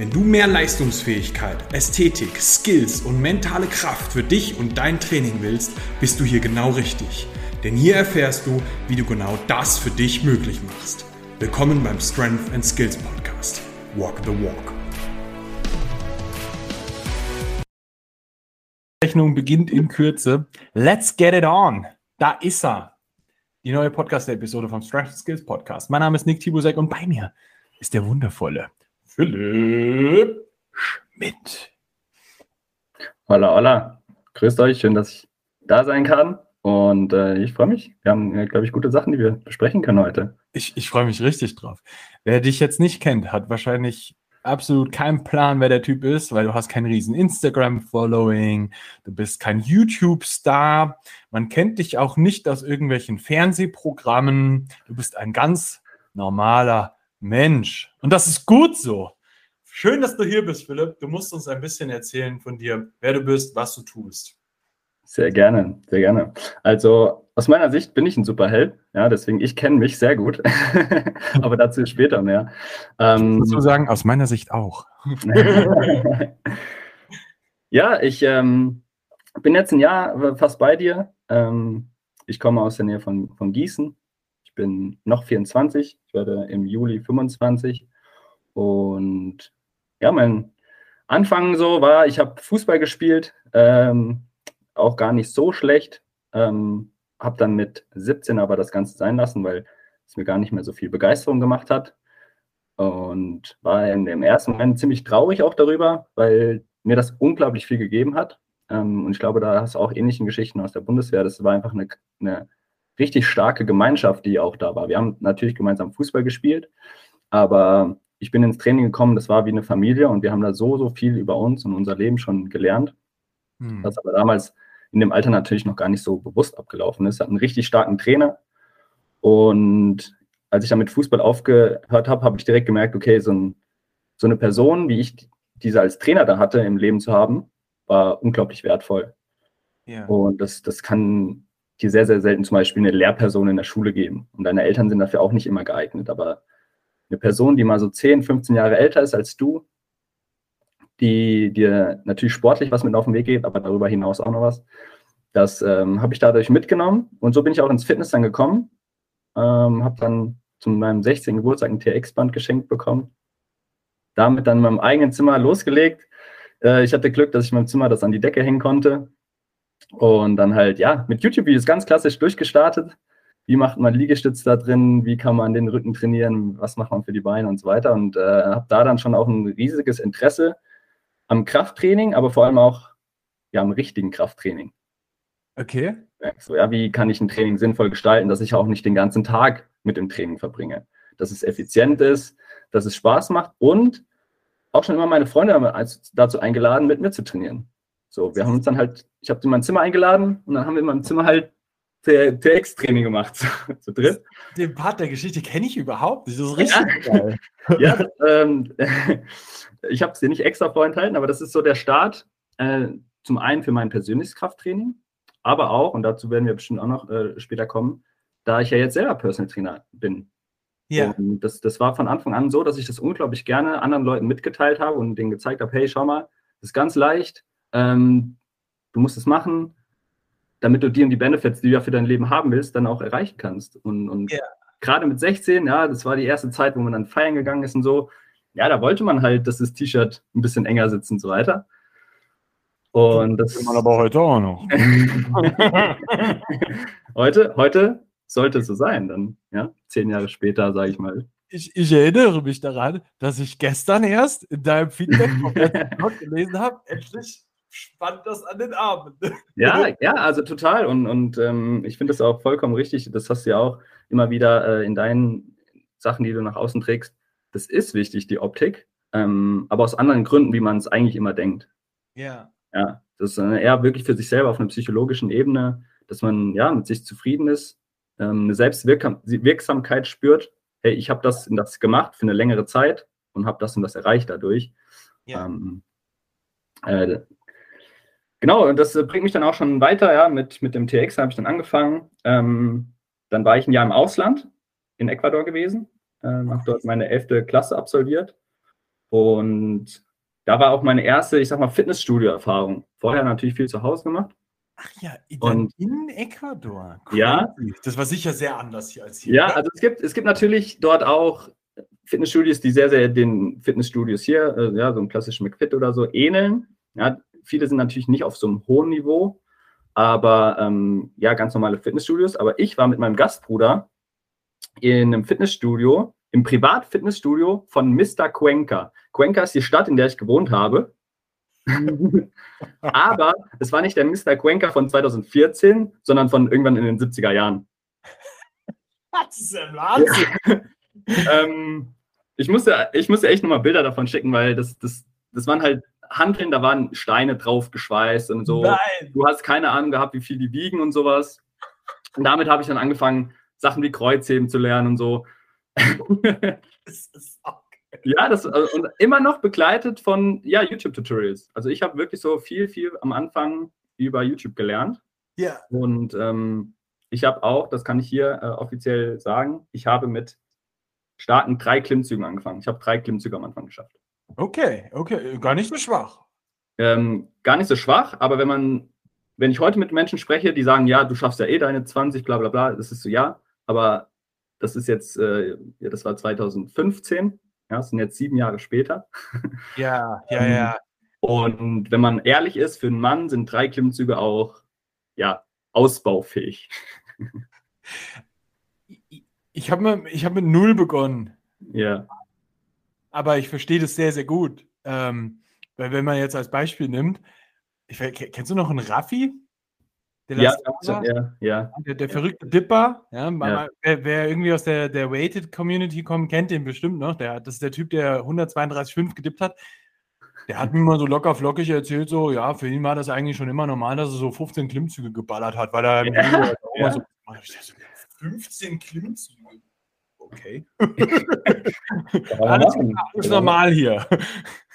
Wenn du mehr Leistungsfähigkeit, Ästhetik, Skills und mentale Kraft für dich und dein Training willst, bist du hier genau richtig. Denn hier erfährst du, wie du genau das für dich möglich machst. Willkommen beim Strength and Skills Podcast. Walk the Walk. Rechnung beginnt in Kürze. Let's get it on. Da ist er. Die neue Podcast-Episode vom Strength and Skills Podcast. Mein Name ist Nick Tibusek und bei mir ist der wundervolle Philipp Schmidt. Hola, hola. Grüßt euch, schön, dass ich da sein kann. Und äh, ich freue mich. Wir haben, äh, glaube ich, gute Sachen, die wir besprechen können heute. Ich, ich freue mich richtig drauf. Wer dich jetzt nicht kennt, hat wahrscheinlich absolut keinen Plan, wer der Typ ist, weil du hast kein riesen Instagram-Following, du bist kein YouTube-Star, man kennt dich auch nicht aus irgendwelchen Fernsehprogrammen, du bist ein ganz normaler Mensch. Und das ist gut so. Schön, dass du hier bist, Philipp. Du musst uns ein bisschen erzählen von dir, wer du bist, was du tust. Sehr gerne, sehr gerne. Also aus meiner Sicht bin ich ein Superheld, ja, deswegen ich kenne mich sehr gut, aber dazu später mehr. Ähm, ich sagen, aus meiner Sicht auch. ja, ich ähm, bin jetzt ein Jahr fast bei dir. Ähm, ich komme aus der Nähe von, von Gießen, bin noch 24, ich werde im Juli 25. Und ja, mein Anfang so war, ich habe Fußball gespielt, ähm, auch gar nicht so schlecht. Ähm, habe dann mit 17 aber das Ganze sein lassen, weil es mir gar nicht mehr so viel Begeisterung gemacht hat. Und war in dem ersten Moment ziemlich traurig auch darüber, weil mir das unglaublich viel gegeben hat. Ähm, und ich glaube, da hast du auch ähnliche Geschichten aus der Bundeswehr. Das war einfach eine, eine richtig starke Gemeinschaft, die auch da war. Wir haben natürlich gemeinsam Fußball gespielt, aber ich bin ins Training gekommen, das war wie eine Familie und wir haben da so, so viel über uns und unser Leben schon gelernt, hm. was aber damals in dem Alter natürlich noch gar nicht so bewusst abgelaufen ist. Hatten einen richtig starken Trainer und als ich dann mit Fußball aufgehört habe, habe ich direkt gemerkt, okay, so, ein, so eine Person, wie ich diese als Trainer da hatte im Leben zu haben, war unglaublich wertvoll. Ja. Und das, das kann dir sehr, sehr selten zum Beispiel eine Lehrperson in der Schule geben. Und deine Eltern sind dafür auch nicht immer geeignet. Aber eine Person, die mal so 10, 15 Jahre älter ist als du, die dir natürlich sportlich was mit auf den Weg geht, aber darüber hinaus auch noch was, das ähm, habe ich dadurch mitgenommen. Und so bin ich auch ins Fitness dann gekommen. Ähm, habe dann zu meinem 16. Geburtstag ein TX-Band geschenkt bekommen. Damit dann in meinem eigenen Zimmer losgelegt. Äh, ich hatte Glück, dass ich in meinem Zimmer das an die Decke hängen konnte. Und dann halt, ja, mit YouTube-Videos ganz klassisch durchgestartet. Wie macht man Liegestütz da drin? Wie kann man den Rücken trainieren? Was macht man für die Beine und so weiter? Und äh, habe da dann schon auch ein riesiges Interesse am Krafttraining, aber vor allem auch ja, am richtigen Krafttraining. Okay. So, ja, wie kann ich ein Training sinnvoll gestalten, dass ich auch nicht den ganzen Tag mit dem Training verbringe? Dass es effizient ist, dass es Spaß macht und auch schon immer meine Freunde dazu eingeladen, mit mir zu trainieren. So, wir haben uns dann halt, ich habe in mein Zimmer eingeladen und dann haben wir in meinem Zimmer halt TX-Training gemacht, zu dritt. Den Part der Geschichte kenne ich überhaupt nicht. Das ist richtig ja. geil. ja, ähm, ich habe es dir nicht extra vorenthalten, aber das ist so der Start. Äh, zum einen für mein persönliches Krafttraining, aber auch, und dazu werden wir bestimmt auch noch äh, später kommen, da ich ja jetzt selber Personal Trainer bin. Ja. Und das, das war von Anfang an so, dass ich das unglaublich gerne anderen Leuten mitgeteilt habe und denen gezeigt habe, hey, schau mal, das ist ganz leicht, ähm, du musst es machen, damit du die und die Benefits, die du ja für dein Leben haben willst, dann auch erreichen kannst. Und, und yeah. gerade mit 16, ja, das war die erste Zeit, wo man dann feiern gegangen ist und so, ja, da wollte man halt, dass das T-Shirt ein bisschen enger sitzt und so weiter. Und das will man aber heute auch noch. heute, heute sollte so sein, dann, ja, zehn Jahre später, sage ich mal. Ich, ich, erinnere mich daran, dass ich gestern erst in deinem Feedback vom Blog gelesen habe, endlich spannt das an den Armen. Ja, ja, also total. Und, und ähm, ich finde das auch vollkommen richtig. Das hast du ja auch immer wieder äh, in deinen Sachen, die du nach außen trägst. Das ist wichtig, die Optik, ähm, aber aus anderen Gründen, wie man es eigentlich immer denkt. Ja. Ja, das ist äh, eher wirklich für sich selber auf einer psychologischen Ebene, dass man ja mit sich zufrieden ist, ähm, eine Selbstwirksamkeit spürt. Hey, ich habe das und das gemacht für eine längere Zeit und habe das und das erreicht dadurch. Ja. Ähm, äh, genau, und das bringt mich dann auch schon weiter, ja, mit, mit dem TX habe ich dann angefangen. Ähm, dann war ich ein Jahr im Ausland in Ecuador gewesen, ähm, habe dort meine elfte Klasse absolviert und da war auch meine erste, ich sag mal, Fitnessstudio-Erfahrung. Vorher natürlich viel zu Hause gemacht. Ach ja, in, in Ecuador. Cool. Ja. Das war sicher sehr anders hier als hier. Ja, also es gibt, es gibt natürlich dort auch Fitnessstudios, die sehr, sehr den Fitnessstudios hier, äh, ja, so ein klassischen McFit oder so, ähneln. Ja, viele sind natürlich nicht auf so einem hohen Niveau, aber ähm, ja, ganz normale Fitnessstudios. Aber ich war mit meinem Gastbruder in einem Fitnessstudio, im Privat-Fitnessstudio von Mr. Cuenca. Cuenca ist die Stadt, in der ich gewohnt habe. Aber es war nicht der Mr. Cuenca von 2014, sondern von irgendwann in den 70er Jahren. Das ist ja Wahnsinn. ähm, ich, musste, ich musste echt nochmal Bilder davon schicken, weil das, das, das waren halt Handeln, da waren Steine drauf geschweißt und so. Nein. Du hast keine Ahnung gehabt, wie viel die wiegen und sowas. Und damit habe ich dann angefangen, Sachen wie Kreuzheben zu lernen und so. das ist auch ja, das also, und immer noch begleitet von ja, YouTube-Tutorials. Also ich habe wirklich so viel, viel am Anfang über YouTube gelernt. Ja. Und ähm, ich habe auch, das kann ich hier äh, offiziell sagen, ich habe mit starken drei Klimmzügen angefangen. Ich habe drei Klimmzüge am Anfang geschafft. Okay, okay, gar nicht so schwach. Ähm, gar nicht so schwach, aber wenn man, wenn ich heute mit Menschen spreche, die sagen, ja, du schaffst ja eh deine 20, bla bla bla, das ist so, ja, aber das ist jetzt, äh, ja, das war 2015, ja, das sind jetzt sieben Jahre später. Ja, ja, ähm, ja. Und wenn man ehrlich ist, für einen Mann sind drei Klimmzüge auch, ja, ausbaufähig. Ich habe mit, hab mit null begonnen. Ja. Aber ich verstehe das sehr, sehr gut. Ähm, weil wenn man jetzt als Beispiel nimmt, ich, kennst du noch einen Raffi? ja, ja, ja. Der, der verrückte Dipper, ja, ja. Wer, wer, irgendwie aus der, der Weighted Community kommt, kennt den bestimmt noch. Der, das ist der Typ, der 132,5 gedippt hat. Der hat mir mal so locker flockig erzählt, so, ja, für ihn war das eigentlich schon immer normal, dass er so 15 Klimmzüge geballert hat, weil er ja, ja. so, 15 Klimmzüge. Okay. alles, alles normal hier.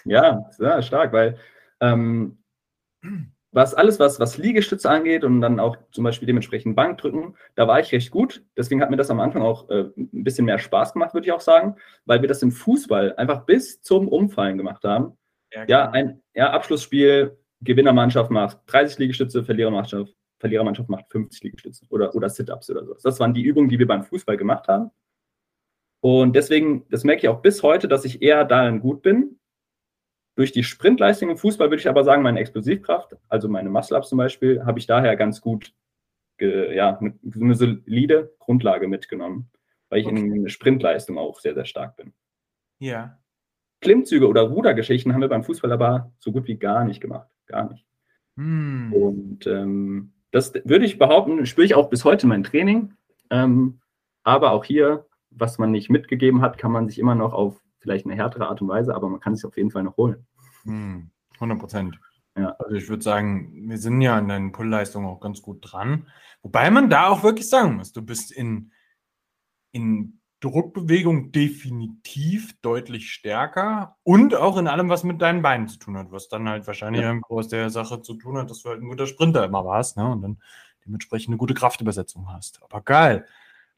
Ja, sehr stark, weil ähm, was alles, was, was Liegestütze angeht und dann auch zum Beispiel dementsprechend Bankdrücken, da war ich recht gut. Deswegen hat mir das am Anfang auch äh, ein bisschen mehr Spaß gemacht, würde ich auch sagen, weil wir das im Fußball einfach bis zum Umfallen gemacht haben. Ja, ja ein ja, Abschlussspiel, Gewinnermannschaft macht 30 Liegestütze, Verlierermannschaft, Verlierermannschaft macht 50 Liegestütze oder, oder Sit-Ups oder so. Das waren die Übungen, die wir beim Fußball gemacht haben. Und deswegen, das merke ich auch bis heute, dass ich eher darin gut bin, durch die Sprintleistung im Fußball würde ich aber sagen, meine Explosivkraft, also meine Muscle-Ups zum Beispiel, habe ich daher ganz gut, ja, eine, solide Grundlage mitgenommen, weil ich okay. in der Sprintleistung auch sehr, sehr stark bin. Ja. Klimmzüge oder Rudergeschichten haben wir beim Fußball aber so gut wie gar nicht gemacht. Gar nicht. Hm. Und ähm, das würde ich behaupten, spüre ich auch bis heute in meinem Training. Ähm, aber auch hier, was man nicht mitgegeben hat, kann man sich immer noch auf vielleicht eine härtere Art und Weise, aber man kann es auf jeden Fall noch holen. Hm, 100 Prozent. Ja. Also ich würde sagen, wir sind ja an deinen Pullleistungen auch ganz gut dran. Wobei man da auch wirklich sagen muss, du bist in, in Druckbewegung definitiv deutlich stärker und auch in allem, was mit deinen Beinen zu tun hat, was dann halt wahrscheinlich ja. aus der Sache zu tun hat, dass du halt ein guter Sprinter immer warst ne? und dann dementsprechend eine gute Kraftübersetzung hast. Aber geil.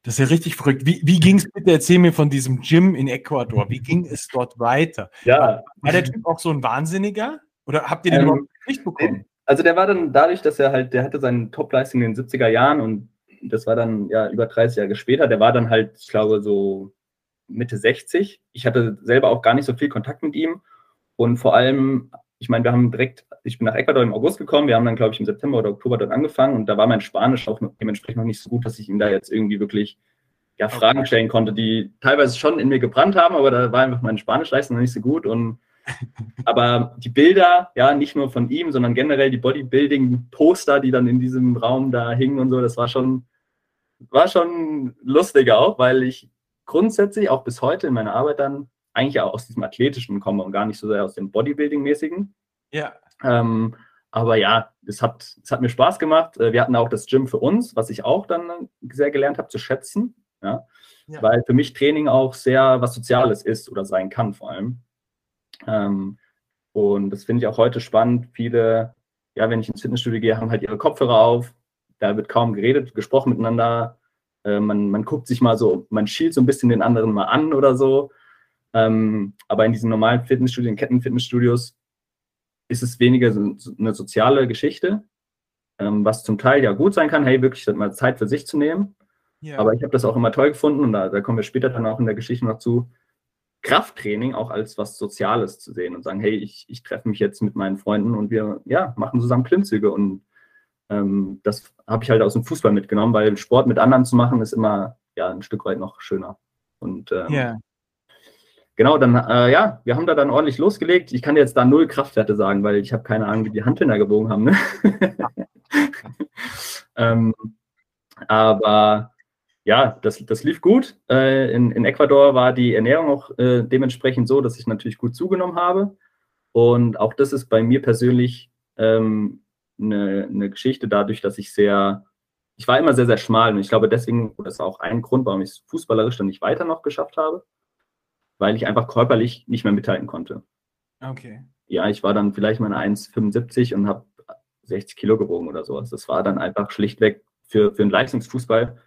Das ist ja richtig verrückt. Wie, wie ging es bitte? Erzähl mir von diesem Gym in Ecuador. Wie ging es dort weiter? Ja. War der Typ auch so ein Wahnsinniger? Oder habt ihr den ähm, überhaupt nicht bekommen? Also der war dann dadurch, dass er halt, der hatte seine Topleistung in den 70er Jahren und das war dann ja über 30 Jahre später. Der war dann halt, ich glaube, so Mitte 60. Ich hatte selber auch gar nicht so viel Kontakt mit ihm. Und vor allem ich meine, wir haben direkt, ich bin nach Ecuador im August gekommen, wir haben dann, glaube ich, im September oder Oktober dort angefangen. Und da war mein Spanisch auch dementsprechend noch nicht so gut, dass ich ihm da jetzt irgendwie wirklich ja, Fragen stellen konnte, die teilweise schon in mir gebrannt haben, aber da war einfach meine Spanischleistung noch nicht so gut. Und aber die Bilder, ja, nicht nur von ihm, sondern generell die Bodybuilding-Poster, die dann in diesem Raum da hingen und so, das war schon, war schon lustig auch, weil ich grundsätzlich auch bis heute in meiner Arbeit dann eigentlich auch aus diesem Athletischen komme und gar nicht so sehr aus dem Bodybuilding-mäßigen. Ja. Ähm, aber ja, es hat, es hat mir Spaß gemacht. Äh, wir hatten auch das Gym für uns, was ich auch dann sehr gelernt habe zu schätzen. Ja? ja. Weil für mich Training auch sehr was Soziales ist oder sein kann vor allem. Ähm, und das finde ich auch heute spannend. Viele, ja, wenn ich ins Fitnessstudio gehe, haben halt ihre Kopfhörer auf. Da wird kaum geredet, gesprochen miteinander. Äh, man, man guckt sich mal so, man schielt so ein bisschen den anderen mal an oder so. Ähm, aber in diesen normalen Fitnessstudien, Kettenfitnessstudios, ist es weniger so eine soziale Geschichte, ähm, was zum Teil ja gut sein kann, hey, wirklich mal Zeit für sich zu nehmen. Ja. Aber ich habe das auch immer toll gefunden und da, da kommen wir später dann auch in der Geschichte noch zu, Krafttraining auch als was Soziales zu sehen und sagen, hey, ich, ich treffe mich jetzt mit meinen Freunden und wir ja, machen zusammen Klimmzüge. Und ähm, das habe ich halt aus dem Fußball mitgenommen, weil Sport mit anderen zu machen, ist immer ja ein Stück weit noch schöner. Und ähm, yeah. Genau, dann, äh, ja, wir haben da dann ordentlich losgelegt. Ich kann jetzt da null Kraftwerte sagen, weil ich habe keine Ahnung, wie die Handtünder gewogen haben. Ne? ähm, aber ja, das, das lief gut. Äh, in, in Ecuador war die Ernährung auch äh, dementsprechend so, dass ich natürlich gut zugenommen habe. Und auch das ist bei mir persönlich ähm, eine, eine Geschichte dadurch, dass ich sehr, ich war immer sehr, sehr schmal. Und ich glaube, deswegen, das ist auch ein Grund, warum ich es fußballerisch dann nicht weiter noch geschafft habe, weil ich einfach körperlich nicht mehr mithalten konnte. Okay. Ja, ich war dann vielleicht mal 1,75 und habe 60 Kilo gewogen oder sowas. Das war dann einfach schlichtweg für, für einen Leistungsfußball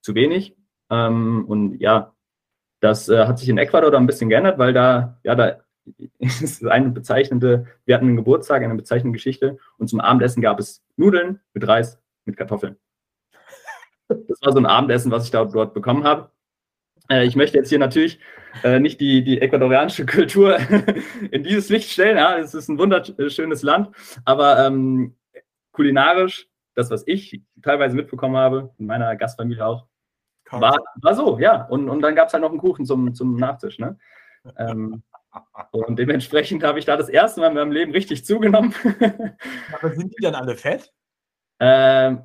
zu wenig. Ähm, und ja, das äh, hat sich in Ecuador da ein bisschen geändert, weil da, ja, da ist eine bezeichnende, wir hatten einen Geburtstag, eine bezeichnende Geschichte und zum Abendessen gab es Nudeln mit Reis, mit Kartoffeln. Das war so ein Abendessen, was ich da, dort bekommen habe. Äh, ich möchte jetzt hier natürlich äh, nicht die, die ecuadorianische Kultur in dieses Licht stellen. Ja, es ist ein wunderschönes Land, aber ähm, kulinarisch, das, was ich teilweise mitbekommen habe, in meiner Gastfamilie auch, war, war so, ja. Und, und dann gab es halt noch einen Kuchen zum, zum Nachtisch. Ne? Ähm, und dementsprechend habe ich da das erste Mal in meinem Leben richtig zugenommen. Aber sind die dann alle fett? Ähm,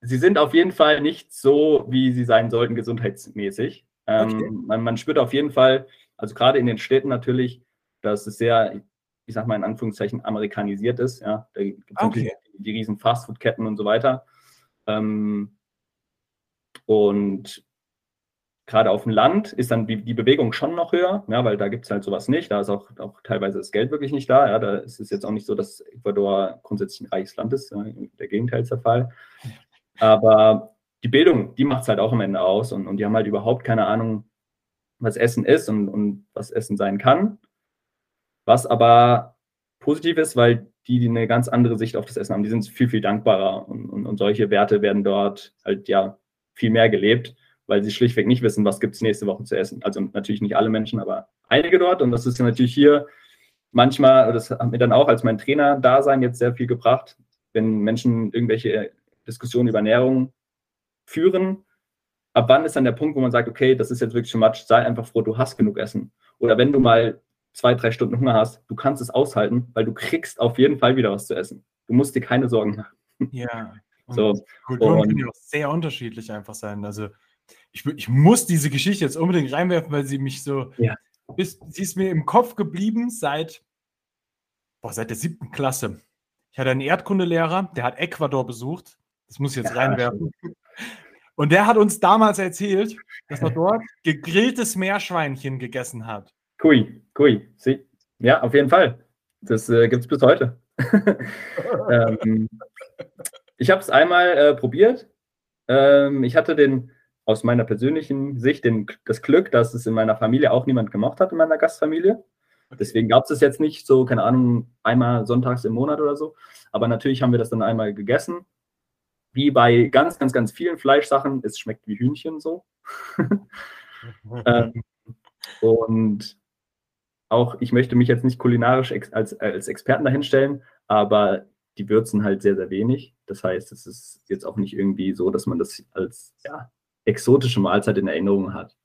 sie sind auf jeden Fall nicht so, wie sie sein sollten, gesundheitsmäßig. Ähm, okay. man, man, spürt auf jeden Fall, also gerade in den Städten natürlich, dass es sehr, ich sag mal in Anführungszeichen, amerikanisiert ist. Ja, da gibt es okay. die, die riesen Fastfood-Ketten und so weiter. Ähm, und gerade auf dem Land ist dann die, die Bewegung schon noch höher, ja, weil da gibt es halt sowas nicht. Da ist auch, auch teilweise das Geld wirklich nicht da. Ja, da ist es jetzt auch nicht so, dass Ecuador grundsätzlich ein reiches Land ist. Ja, der Gegenteil ist der Fall. Aber die Bildung, die macht es halt auch am Ende aus und, und die haben halt überhaupt keine Ahnung, was Essen ist und, und was Essen sein kann. Was aber positiv ist, weil die, die eine ganz andere Sicht auf das Essen haben, die sind viel, viel dankbarer und, und, und solche Werte werden dort halt ja viel mehr gelebt, weil sie schlichtweg nicht wissen, was gibt es nächste Woche zu essen. Also natürlich nicht alle Menschen, aber einige dort. Und das ist natürlich hier manchmal, das hat mir dann auch als mein Trainer-Dasein jetzt sehr viel gebracht, wenn Menschen irgendwelche Diskussionen über Ernährung führen. Ab wann ist dann der Punkt, wo man sagt, okay, das ist jetzt wirklich schon much, sei einfach froh, du hast genug Essen. Oder wenn du mal zwei, drei Stunden Hunger hast, du kannst es aushalten, weil du kriegst auf jeden Fall wieder was zu essen. Du musst dir keine Sorgen machen. Ja, so. Kulturen können ja auch sehr unterschiedlich einfach sein. Also ich, ich muss diese Geschichte jetzt unbedingt reinwerfen, weil sie mich so, ja. bis, sie ist mir im Kopf geblieben seit, boah, seit der siebten Klasse. Ich hatte einen Erdkundelehrer, der hat Ecuador besucht. Das muss ich jetzt ja, reinwerfen. Und der hat uns damals erzählt, dass er dort gegrilltes Meerschweinchen gegessen hat. Kui, kui. Ja, auf jeden Fall. Das äh, gibt es bis heute. ähm, ich habe es einmal äh, probiert. Ähm, ich hatte den, aus meiner persönlichen Sicht den, das Glück, dass es in meiner Familie auch niemand gemacht hat, in meiner Gastfamilie. Deswegen gab es es jetzt nicht so, keine Ahnung, einmal sonntags im Monat oder so. Aber natürlich haben wir das dann einmal gegessen. Wie bei ganz, ganz, ganz vielen Fleischsachen, es schmeckt wie Hühnchen so. ähm, und auch, ich möchte mich jetzt nicht kulinarisch ex als, als Experten dahinstellen, aber die würzen halt sehr, sehr wenig. Das heißt, es ist jetzt auch nicht irgendwie so, dass man das als ja, exotische Mahlzeit in Erinnerung hat.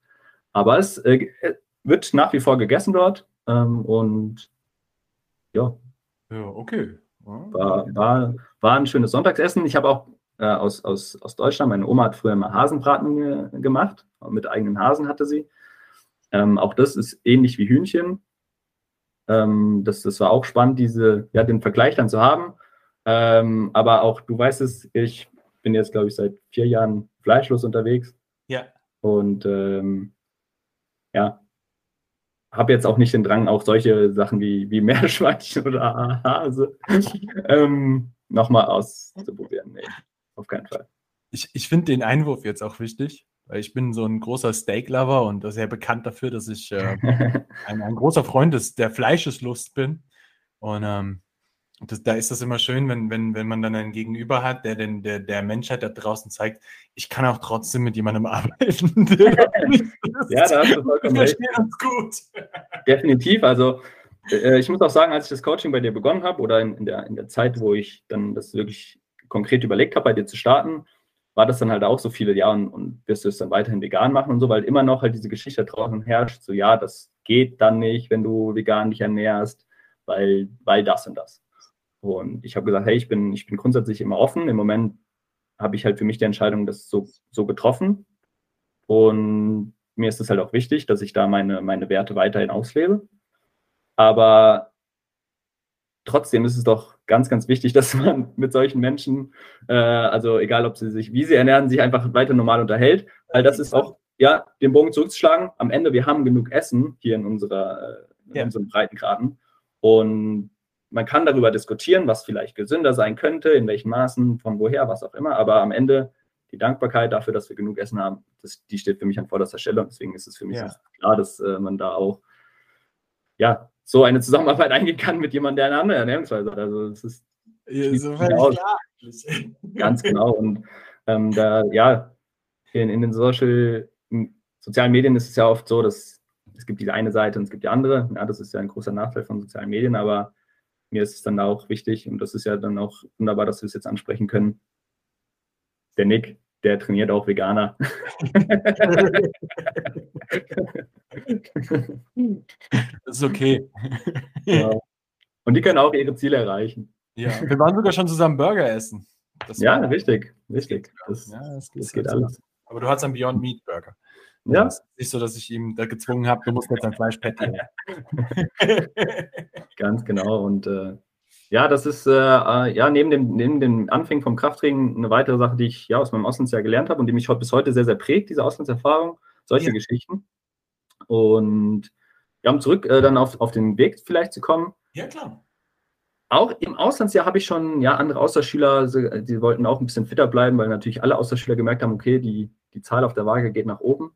Aber es äh, wird nach wie vor gegessen dort ähm, und ja. Ja, okay. War, war, war ein schönes Sonntagsessen. Ich habe auch äh, aus, aus, aus Deutschland, meine Oma hat früher mal Hasenbraten ge gemacht. Mit eigenen Hasen hatte sie. Ähm, auch das ist ähnlich wie Hühnchen. Ähm, das, das war auch spannend, diese, ja, den Vergleich dann zu haben. Ähm, aber auch, du weißt es, ich bin jetzt, glaube ich, seit vier Jahren fleischlos unterwegs. Ja. Und ähm, ja, habe jetzt auch nicht den Drang, auch solche Sachen wie, wie Meerschweinchen oder Hase ähm, nochmal auszuprobieren. Nee, auf keinen Fall. Ich, ich finde den Einwurf jetzt auch wichtig, weil ich bin so ein großer Steak-Lover und sehr bekannt dafür, dass ich äh, ein, ein, großer Freund des, der Fleischeslust bin. Und ähm, das, da ist das immer schön, wenn, wenn, wenn man dann einen Gegenüber hat, der den, der, der Menschheit da draußen zeigt, ich kann auch trotzdem mit jemandem arbeiten. ja, da hast du vollkommen recht. Gut. Definitiv. Also äh, ich muss auch sagen, als ich das Coaching bei dir begonnen habe oder in, in, der, in der Zeit, wo ich dann das wirklich konkret überlegt habe, bei dir zu starten, war das dann halt auch so viele Jahre und, und wirst du es dann weiterhin vegan machen und so, weil immer noch halt diese Geschichte draußen herrscht, so ja, das geht dann nicht, wenn du vegan dich ernährst, weil, weil das und das. Und ich habe gesagt, hey, ich bin, ich bin grundsätzlich immer offen. Im Moment habe ich halt für mich die Entscheidung das so, so getroffen. Und mir ist es halt auch wichtig, dass ich da meine, meine Werte weiterhin auslebe. Aber trotzdem ist es doch ganz, ganz wichtig, dass man mit solchen Menschen, äh, also egal ob sie sich, wie sie ernähren, sich einfach weiter normal unterhält. Weil das ist auch, ja, den Bogen zurückzuschlagen. Am Ende, wir haben genug Essen hier in, unserer, äh, in ja. unseren Breitengraden. Und man kann darüber diskutieren, was vielleicht gesünder sein könnte, in welchen Maßen, von woher, was auch immer, aber am Ende die Dankbarkeit dafür, dass wir genug Essen haben, das, die steht für mich an vorderster Stelle und deswegen ist es für mich ja. klar, dass äh, man da auch ja, so eine Zusammenarbeit eingehen kann mit jemandem, der eine andere Ernährungsweise hat. Also es ist ja, so klar. ganz genau und ähm, da ja in, in den Social, in sozialen Medien ist es ja oft so, dass es gibt diese eine Seite und es gibt die andere. Ja, das ist ja ein großer Nachteil von sozialen Medien, aber mir ist es dann auch wichtig und das ist ja dann auch wunderbar, dass wir es jetzt ansprechen können. Der Nick, der trainiert auch Veganer. das ist okay. Ja. Und die können auch ihre Ziele erreichen. Ja, wir waren sogar schon zusammen Burger essen. Das ja, richtig, richtig. Das, ja, das geht, das geht alles. Aber du hast einen Beyond Meat Burger. Ja. Es ist nicht so, dass ich ihm da gezwungen habe, du musst jetzt ein Fleischpatty. Ganz genau. Und äh, ja, das ist äh, äh, ja neben dem, neben dem Anfängen vom Krafttraining eine weitere Sache, die ich ja aus meinem Auslandsjahr gelernt habe und die mich bis heute sehr, sehr prägt, diese Auslandserfahrung, solche ja. Geschichten. Und ja, um zurück äh, dann auf, auf den Weg vielleicht zu kommen. Ja, klar. Auch im Auslandsjahr habe ich schon ja andere Austauschschüler, die wollten auch ein bisschen fitter bleiben, weil natürlich alle Austauschschüler gemerkt haben, okay, die, die Zahl auf der Waage geht nach oben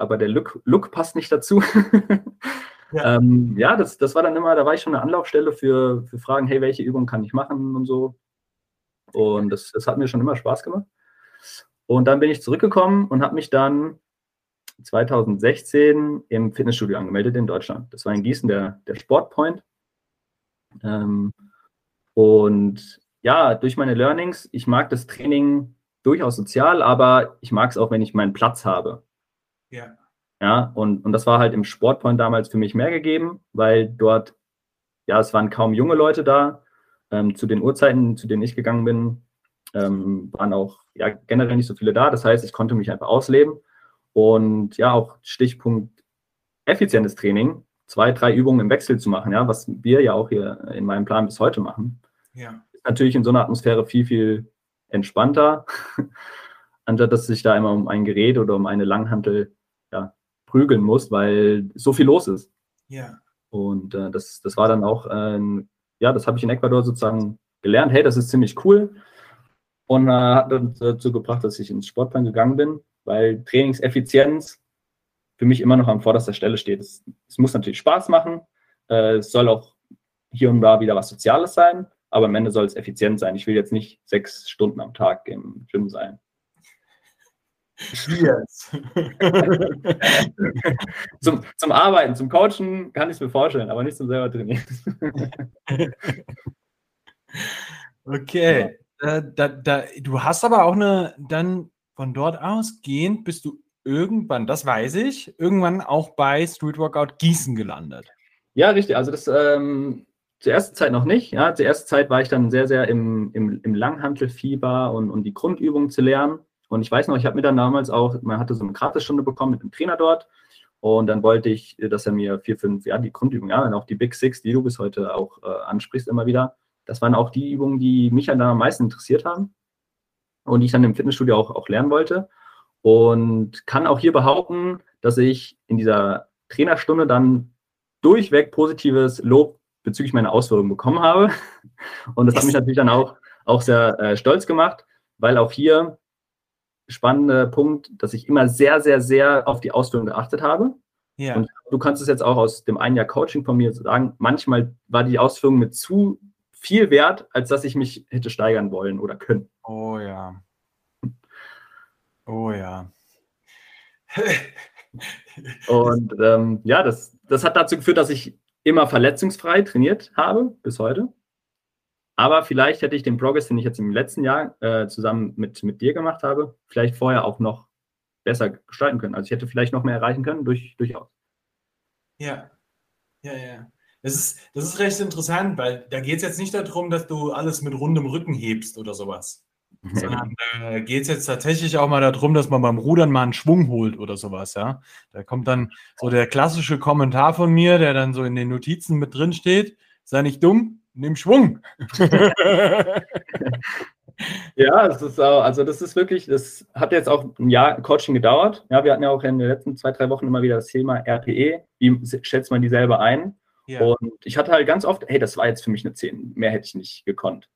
aber der Look, Look passt nicht dazu. ja, ähm, ja das, das war dann immer, da war ich schon eine Anlaufstelle für, für Fragen, hey, welche Übung kann ich machen und so. Und das, das hat mir schon immer Spaß gemacht. Und dann bin ich zurückgekommen und habe mich dann 2016 im Fitnessstudio angemeldet in Deutschland. Das war in Gießen der, der Sportpoint. Ähm, und ja, durch meine Learnings, ich mag das Training durchaus sozial, aber ich mag es auch, wenn ich meinen Platz habe. Ja. Ja, und, und das war halt im Sportpoint damals für mich mehr gegeben, weil dort, ja, es waren kaum junge Leute da. Ähm, zu den Uhrzeiten, zu denen ich gegangen bin, ähm, waren auch ja, generell nicht so viele da. Das heißt, ich konnte mich einfach ausleben. Und ja, auch Stichpunkt effizientes Training, zwei, drei Übungen im Wechsel zu machen, ja, was wir ja auch hier in meinem Plan bis heute machen. Ja. Ist natürlich in so einer Atmosphäre viel, viel entspannter, anstatt dass sich da immer um ein Gerät oder um eine Langhantel prügeln muss, weil so viel los ist. Ja. Und äh, das, das war dann auch, äh, ja, das habe ich in Ecuador sozusagen gelernt. Hey, das ist ziemlich cool. Und äh, hat dann dazu gebracht, dass ich ins Sportplan gegangen bin, weil Trainingseffizienz für mich immer noch an vorderster Stelle steht. Es, es muss natürlich Spaß machen. Äh, es soll auch hier und da wieder was Soziales sein, aber am Ende soll es effizient sein. Ich will jetzt nicht sechs Stunden am Tag im Gym sein. Yes. zum, zum Arbeiten, zum Coachen kann ich es mir vorstellen, aber nicht zum selber trainieren. okay. Ja. Äh, da, da, du hast aber auch eine, dann von dort ausgehend bist du irgendwann, das weiß ich, irgendwann auch bei Street Workout Gießen gelandet. Ja, richtig. Also das ähm, zur ersten Zeit noch nicht. Ja, zur ersten Zeit war ich dann sehr, sehr im, im, im Langhantelfieber und, und die Grundübungen zu lernen. Und ich weiß noch, ich habe mir dann damals auch, man hatte so eine Gratisstunde bekommen mit einem Trainer dort. Und dann wollte ich, dass er mir vier, fünf, ja, die Grundübungen, ja, und auch die Big Six, die du bis heute auch äh, ansprichst immer wieder. Das waren auch die Übungen, die mich dann am meisten interessiert haben und die ich dann im Fitnessstudio auch, auch lernen wollte. Und kann auch hier behaupten, dass ich in dieser Trainerstunde dann durchweg positives Lob bezüglich meiner Ausführungen bekommen habe. Und das hat mich natürlich dann auch, auch sehr äh, stolz gemacht, weil auch hier spannender Punkt, dass ich immer sehr, sehr, sehr auf die Ausführung geachtet habe. Ja. Und du kannst es jetzt auch aus dem einen Jahr Coaching von mir sagen, manchmal war die Ausführung mit zu viel wert, als dass ich mich hätte steigern wollen oder können. Oh ja. Oh ja. Und ähm, ja, das, das hat dazu geführt, dass ich immer verletzungsfrei trainiert habe, bis heute. Aber vielleicht hätte ich den Progress, den ich jetzt im letzten Jahr äh, zusammen mit, mit dir gemacht habe, vielleicht vorher auch noch besser gestalten können. Also ich hätte vielleicht noch mehr erreichen können, durch, durchaus. Ja, ja, ja. Das ist, das ist recht interessant, weil da geht es jetzt nicht darum, dass du alles mit rundem Rücken hebst oder sowas. Sondern äh, geht es jetzt tatsächlich auch mal darum, dass man beim Rudern mal einen Schwung holt oder sowas, ja. Da kommt dann so der klassische Kommentar von mir, der dann so in den Notizen mit drin steht. Sei nicht dumm, nimm Schwung. ja, das ist auch, also das ist wirklich, das hat jetzt auch ein Jahr Coaching gedauert. Ja, wir hatten ja auch in den letzten zwei, drei Wochen immer wieder das Thema RPE. Wie schätzt man die selber ein? Ja. Und ich hatte halt ganz oft, hey, das war jetzt für mich eine 10, mehr hätte ich nicht gekonnt.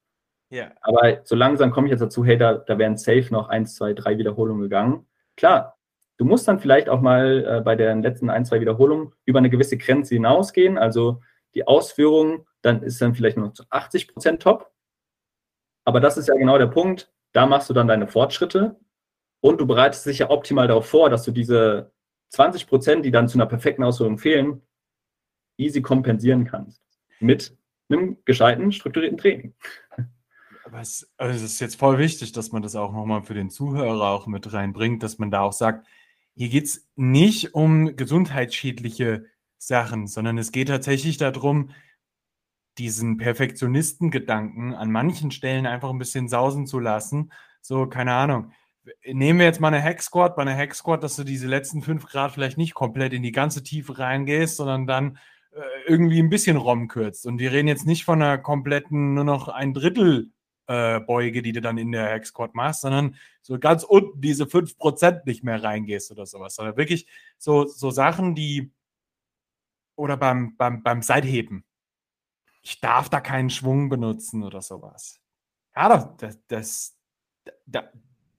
Ja. Aber so langsam komme ich jetzt dazu, hey, da, da wären safe noch eins, zwei, drei Wiederholungen gegangen. Klar, du musst dann vielleicht auch mal äh, bei den letzten ein, zwei Wiederholungen über eine gewisse Grenze hinausgehen. Also die Ausführung, dann ist dann vielleicht nur zu 80 Prozent top. Aber das ist ja genau der Punkt. Da machst du dann deine Fortschritte und du bereitest dich ja optimal darauf vor, dass du diese 20 Prozent, die dann zu einer perfekten Ausführung fehlen, easy kompensieren kannst. Mit einem gescheiten, strukturierten Training. Aber es, also es ist jetzt voll wichtig, dass man das auch nochmal für den Zuhörer auch mit reinbringt, dass man da auch sagt, hier geht es nicht um gesundheitsschädliche Sachen, sondern es geht tatsächlich darum, diesen Perfektionistengedanken an manchen Stellen einfach ein bisschen sausen zu lassen. So, keine Ahnung. Nehmen wir jetzt mal eine Hack bei einer Hack dass du diese letzten fünf Grad vielleicht nicht komplett in die ganze Tiefe reingehst, sondern dann äh, irgendwie ein bisschen Rom kürzt. Und wir reden jetzt nicht von einer kompletten, nur noch ein Drittel äh, Beuge, die du dann in der Hack machst, sondern so ganz unten diese 5% nicht mehr reingehst oder sowas, sondern wirklich so, so Sachen, die oder beim, beim, beim Seitheben. Ich darf da keinen Schwung benutzen oder sowas. Ja, das, das, das,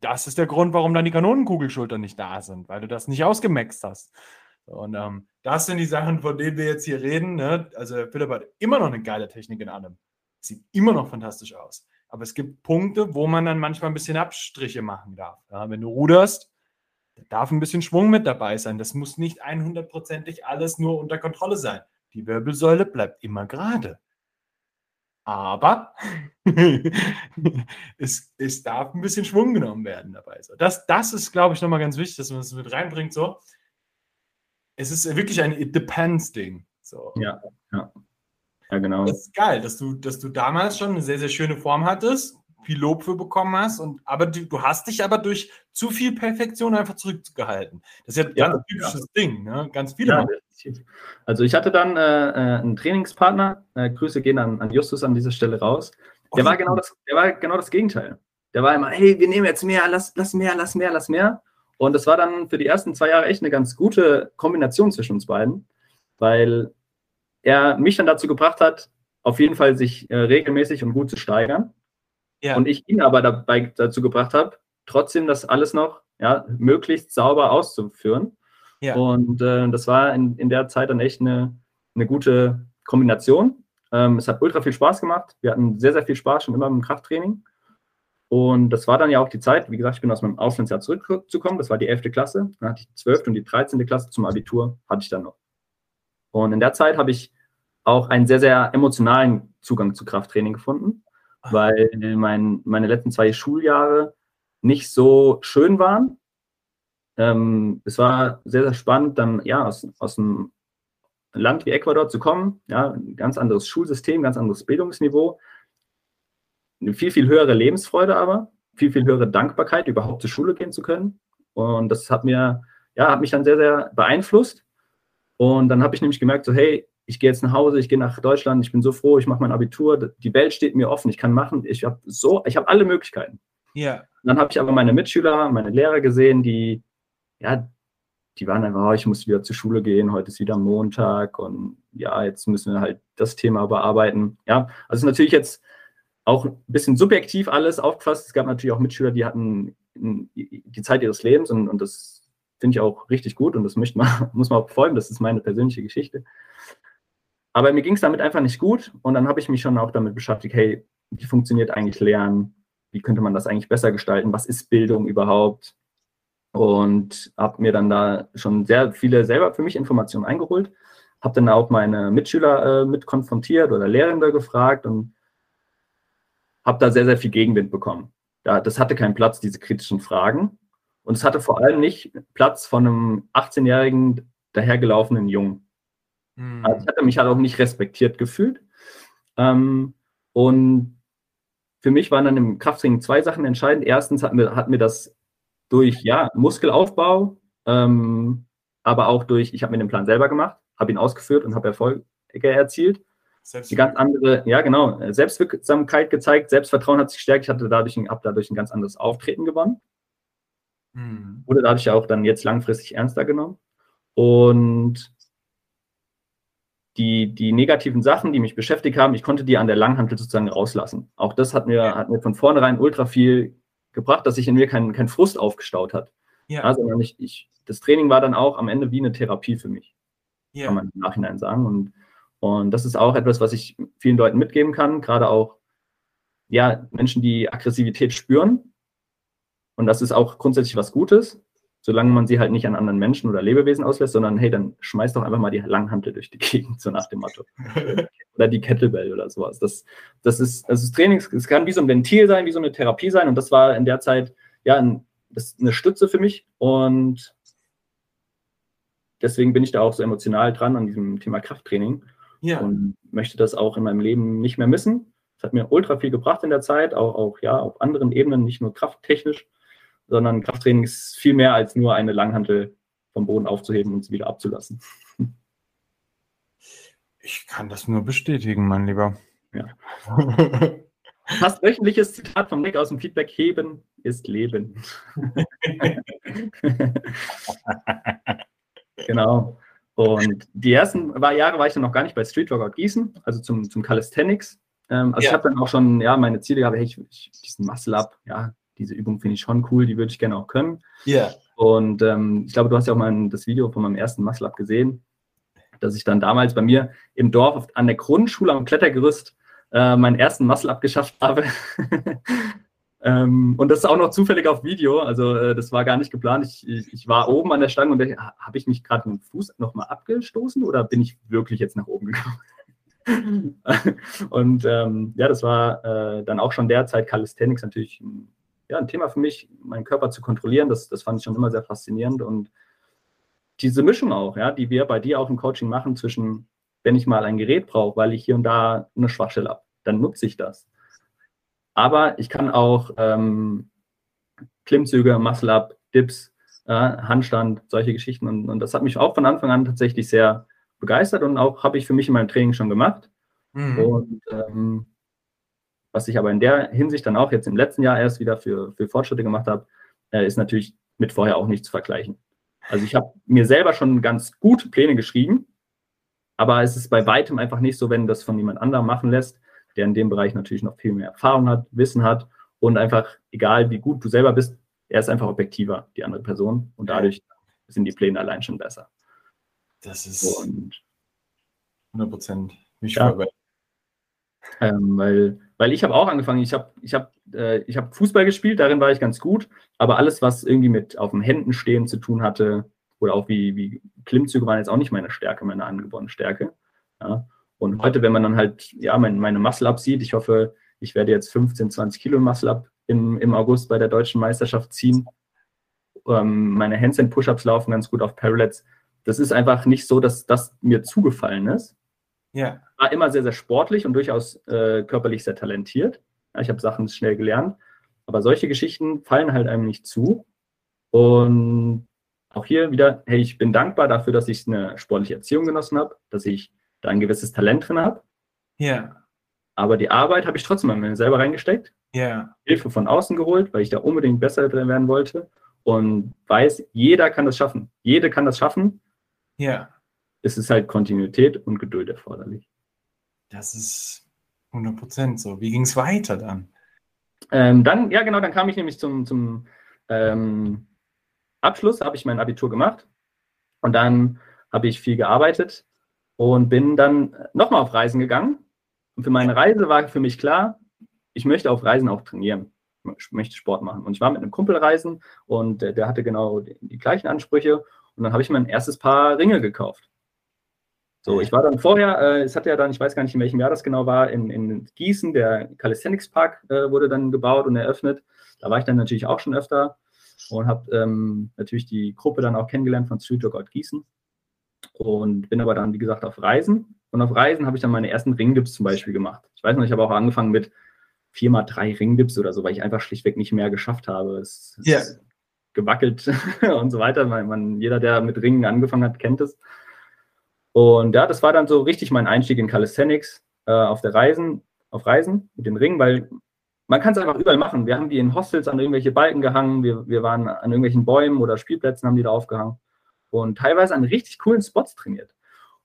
das ist der Grund, warum dann die Kanonenkugelschultern nicht da sind, weil du das nicht ausgemaxt hast. Und ähm, das sind die Sachen, von denen wir jetzt hier reden. Ne? Also Philipp hat immer noch eine geile Technik in allem. Sieht immer noch fantastisch aus. Aber es gibt Punkte, wo man dann manchmal ein bisschen Abstriche machen darf. Ja, wenn du ruderst, da darf ein bisschen Schwung mit dabei sein. Das muss nicht 100%ig alles nur unter Kontrolle sein. Die Wirbelsäule bleibt immer gerade. Aber es, es darf ein bisschen Schwung genommen werden dabei. So, das, das ist, glaube ich, nochmal ganz wichtig, dass man das mit reinbringt. So. Es ist wirklich ein It Depends-Ding. So. Ja, ja. Ja, genau. Das ist geil, dass du, dass du damals schon eine sehr, sehr schöne Form hattest, viel Lob für bekommen hast, und aber du, du hast dich aber durch zu viel Perfektion einfach zurückgehalten. Das ist ja ein ja, ganz typisches ja. Ding, ne? Ganz viele. Ja, also ich hatte dann äh, äh, einen Trainingspartner, äh, Grüße gehen an, an Justus an dieser Stelle raus. Der oh, war genau das, der war genau das Gegenteil. Der war immer, hey, wir nehmen jetzt mehr, lass, lass mehr, lass mehr, lass mehr. Und das war dann für die ersten zwei Jahre echt eine ganz gute Kombination zwischen uns beiden, weil er mich dann dazu gebracht hat, auf jeden Fall sich äh, regelmäßig und gut zu steigern. Ja. Und ich ihn aber dabei dazu gebracht habe, trotzdem das alles noch ja, möglichst sauber auszuführen. Ja. Und äh, das war in, in der Zeit dann echt eine, eine gute Kombination. Ähm, es hat ultra viel Spaß gemacht. Wir hatten sehr, sehr viel Spaß schon immer im Krafttraining. Und das war dann ja auch die Zeit, wie gesagt, ich bin aus meinem Auslandsjahr zurückzukommen, das war die 11. Klasse, dann hatte ich die 12. und die 13. Klasse zum Abitur, hatte ich dann noch. Und in der Zeit habe ich auch einen sehr, sehr emotionalen Zugang zu Krafttraining gefunden, weil mein, meine letzten zwei Schuljahre nicht so schön waren. Ähm, es war sehr, sehr spannend, dann ja aus, aus einem Land wie Ecuador zu kommen, ja, ein ganz anderes Schulsystem, ganz anderes Bildungsniveau, eine viel, viel höhere Lebensfreude aber, viel, viel höhere Dankbarkeit, überhaupt zur Schule gehen zu können. Und das hat mir, ja, hat mich dann sehr, sehr beeinflusst. Und dann habe ich nämlich gemerkt, so, hey, ich gehe jetzt nach Hause, ich gehe nach Deutschland, ich bin so froh, ich mache mein Abitur, die Welt steht mir offen, ich kann machen, ich habe so, ich habe alle Möglichkeiten. Ja. Dann habe ich aber meine Mitschüler, meine Lehrer gesehen, die, ja, die waren einfach, oh, ich muss wieder zur Schule gehen, heute ist wieder Montag und ja, jetzt müssen wir halt das Thema bearbeiten. Ja, also natürlich jetzt auch ein bisschen subjektiv alles aufgefasst. Es gab natürlich auch Mitschüler, die hatten die Zeit ihres Lebens und, und das finde ich auch richtig gut und das möchte man, muss man auch befolgen. Das ist meine persönliche Geschichte. Aber mir ging es damit einfach nicht gut und dann habe ich mich schon auch damit beschäftigt, hey, wie funktioniert eigentlich Lernen? Wie könnte man das eigentlich besser gestalten? Was ist Bildung überhaupt? Und habe mir dann da schon sehr viele selber für mich Informationen eingeholt. Habe dann auch meine Mitschüler äh, mit konfrontiert oder Lehrende gefragt und habe da sehr, sehr viel Gegenwind bekommen. Da, das hatte keinen Platz, diese kritischen Fragen. Und es hatte vor allem nicht Platz von einem 18-jährigen dahergelaufenen Jungen. Mhm. Also ich hatte mich halt auch nicht respektiert gefühlt. Ähm, und für mich waren dann im Krafttraining zwei Sachen entscheidend. Erstens hat mir, hat mir das durch ja, Muskelaufbau, ähm, aber auch durch, ich habe mir den Plan selber gemacht, habe ihn ausgeführt und habe Erfolge erzielt. Die ganz andere, ja genau, Selbstwirksamkeit gezeigt, Selbstvertrauen hat sich gestärkt. Ich hatte dadurch, habe dadurch ein ganz anderes Auftreten gewonnen. Mhm. Wurde dadurch auch dann jetzt langfristig ernster genommen. Und die, die negativen Sachen, die mich beschäftigt haben, ich konnte die an der Langhantel sozusagen rauslassen. Auch das hat mir, hat mir von vornherein ultra viel gebracht, dass sich in mir kein, kein Frust aufgestaut hat. Ja. sondern ich, ich, das Training war dann auch am Ende wie eine Therapie für mich. Ja. Kann man im Nachhinein sagen. Und und das ist auch etwas, was ich vielen Leuten mitgeben kann, gerade auch ja, Menschen, die Aggressivität spüren. Und das ist auch grundsätzlich was Gutes, solange man sie halt nicht an anderen Menschen oder Lebewesen auslässt, sondern hey, dann schmeiß doch einfach mal die Langhantel durch die Gegend, so nach dem Motto. oder die Kettlebell oder sowas. Das, das, ist, das ist Training, es kann wie so ein Ventil sein, wie so eine Therapie sein. Und das war in der Zeit ja ein, eine Stütze für mich. Und deswegen bin ich da auch so emotional dran an diesem Thema Krafttraining. Ja. Und möchte das auch in meinem Leben nicht mehr missen. Es hat mir ultra viel gebracht in der Zeit, auch, auch ja, auf anderen Ebenen, nicht nur krafttechnisch, sondern Krafttraining ist viel mehr als nur eine Langhantel vom Boden aufzuheben und sie wieder abzulassen. Ich kann das nur bestätigen, mein Lieber. Ja. Fast wöchentliches Zitat vom Nick aus dem Feedback: Heben ist Leben. genau. Und die ersten Jahre war ich dann noch gar nicht bei Street Workout Gießen, also zum, zum Calisthenics. Ähm, also ja. ich habe dann auch schon ja, meine Ziele gehabt, hey, ich, ich, diesen Muscle-Up, ja, diese Übung finde ich schon cool, die würde ich gerne auch können. Ja. Und ähm, ich glaube, du hast ja auch mal das Video von meinem ersten Muscle-Up gesehen, dass ich dann damals bei mir im Dorf an der Grundschule am Klettergerüst äh, meinen ersten Muscle-Up geschafft habe. Ähm, und das ist auch noch zufällig auf Video, also äh, das war gar nicht geplant. Ich, ich, ich, war oben an der Stange und habe ich mich gerade mit dem Fuß nochmal abgestoßen oder bin ich wirklich jetzt nach oben gekommen? und ähm, ja, das war äh, dann auch schon derzeit Calisthenics natürlich ja, ein Thema für mich, meinen Körper zu kontrollieren. Das, das fand ich schon immer sehr faszinierend und diese Mischung auch, ja, die wir bei dir auch im Coaching machen zwischen, wenn ich mal ein Gerät brauche, weil ich hier und da eine Schwachstelle habe, dann nutze ich das. Aber ich kann auch ähm, Klimmzüge, Muscle-Up, Dips, äh, Handstand, solche Geschichten. Und, und, das hat mich auch von Anfang an tatsächlich sehr begeistert und auch habe ich für mich in meinem Training schon gemacht. Mhm. Und ähm, was ich aber in der Hinsicht dann auch jetzt im letzten Jahr erst wieder für, für Fortschritte gemacht habe, äh, ist natürlich mit vorher auch nicht zu vergleichen. Also ich habe mir selber schon ganz gut Pläne geschrieben, aber es ist bei weitem einfach nicht so, wenn das von jemand anderem machen lässt, der in dem Bereich natürlich noch viel mehr Erfahrung hat, Wissen hat und einfach, egal wie gut du selber bist, er ist einfach objektiver, die andere Person. Und dadurch sind die Pläne allein schon besser. Das ist und, 100 Prozent. Ja, ähm, weil weil ich habe auch angefangen, ich habe ich hab, äh, hab Fußball gespielt, darin war ich ganz gut, aber alles, was irgendwie mit auf den Händen stehen zu tun hatte, oder auch wie, wie Klimmzüge waren jetzt auch nicht meine Stärke, meine angeborene Stärke. Ja. Und heute, wenn man dann halt ja, mein, meine Muscle-Up sieht, ich hoffe, ich werde jetzt 15, 20 Kilo Muscle-Up im, im August bei der deutschen Meisterschaft ziehen. Ähm, meine Handstand-Push-Ups laufen ganz gut auf Parallels. Das ist einfach nicht so, dass das mir zugefallen ist. Ja. War immer sehr, sehr sportlich und durchaus äh, körperlich sehr talentiert. Ja, ich habe Sachen schnell gelernt. Aber solche Geschichten fallen halt einem nicht zu. Und auch hier wieder, hey, ich bin dankbar dafür, dass ich eine sportliche Erziehung genossen habe, dass ich da ein gewisses Talent drin habe. Ja. Aber die Arbeit habe ich trotzdem an mir selber reingesteckt. Ja. Hilfe von außen geholt, weil ich da unbedingt besser werden wollte. Und weiß, jeder kann das schaffen. Jede kann das schaffen. Ja. Es ist halt Kontinuität und Geduld erforderlich. Das ist 100% so. Wie ging es weiter dann? Ähm, dann, ja genau, dann kam ich nämlich zum, zum ähm, Abschluss, habe ich mein Abitur gemacht und dann habe ich viel gearbeitet und bin dann nochmal auf Reisen gegangen. Und für meine Reise war für mich klar, ich möchte auf Reisen auch trainieren. Ich möchte Sport machen. Und ich war mit einem Kumpel reisen und der, der hatte genau die, die, gleichen Ansprüche. Und dann habe ich mein erstes Paar Ringe gekauft. So, ich war dann vorher, äh, es hat ja dann, ich weiß gar nicht, in welchem Jahr das genau war, in, in Gießen, der Calisthenics Park äh, wurde dann gebaut und eröffnet. Da war ich dann natürlich auch schon öfter und habe ähm, natürlich die Gruppe dann auch kennengelernt von Street Workout Gießen und bin aber dann, wie gesagt, auf Reisen. Und auf Reisen habe ich dann meine ersten Ringdips zum Beispiel gemacht. Ich weiß noch, ich habe auch angefangen mit vier mal drei Ringdips oder so, weil ich einfach schlichtweg nicht mehr geschafft habe. Es yeah. ist gewackelt und so weiter. Weil man, jeder, der mit Ringen angefangen hat, kennt es. Und ja, das war dann so richtig mein Einstieg in Calisthenics äh, auf der Reisen, auf Reisen mit den Ringen, weil man kann es einfach überall machen. Wir haben die in Hostels an irgendwelche Balken gehangen, wir, wir waren an irgendwelchen Bäumen oder Spielplätzen haben die da aufgehangen und teilweise an richtig coolen Spots trainiert.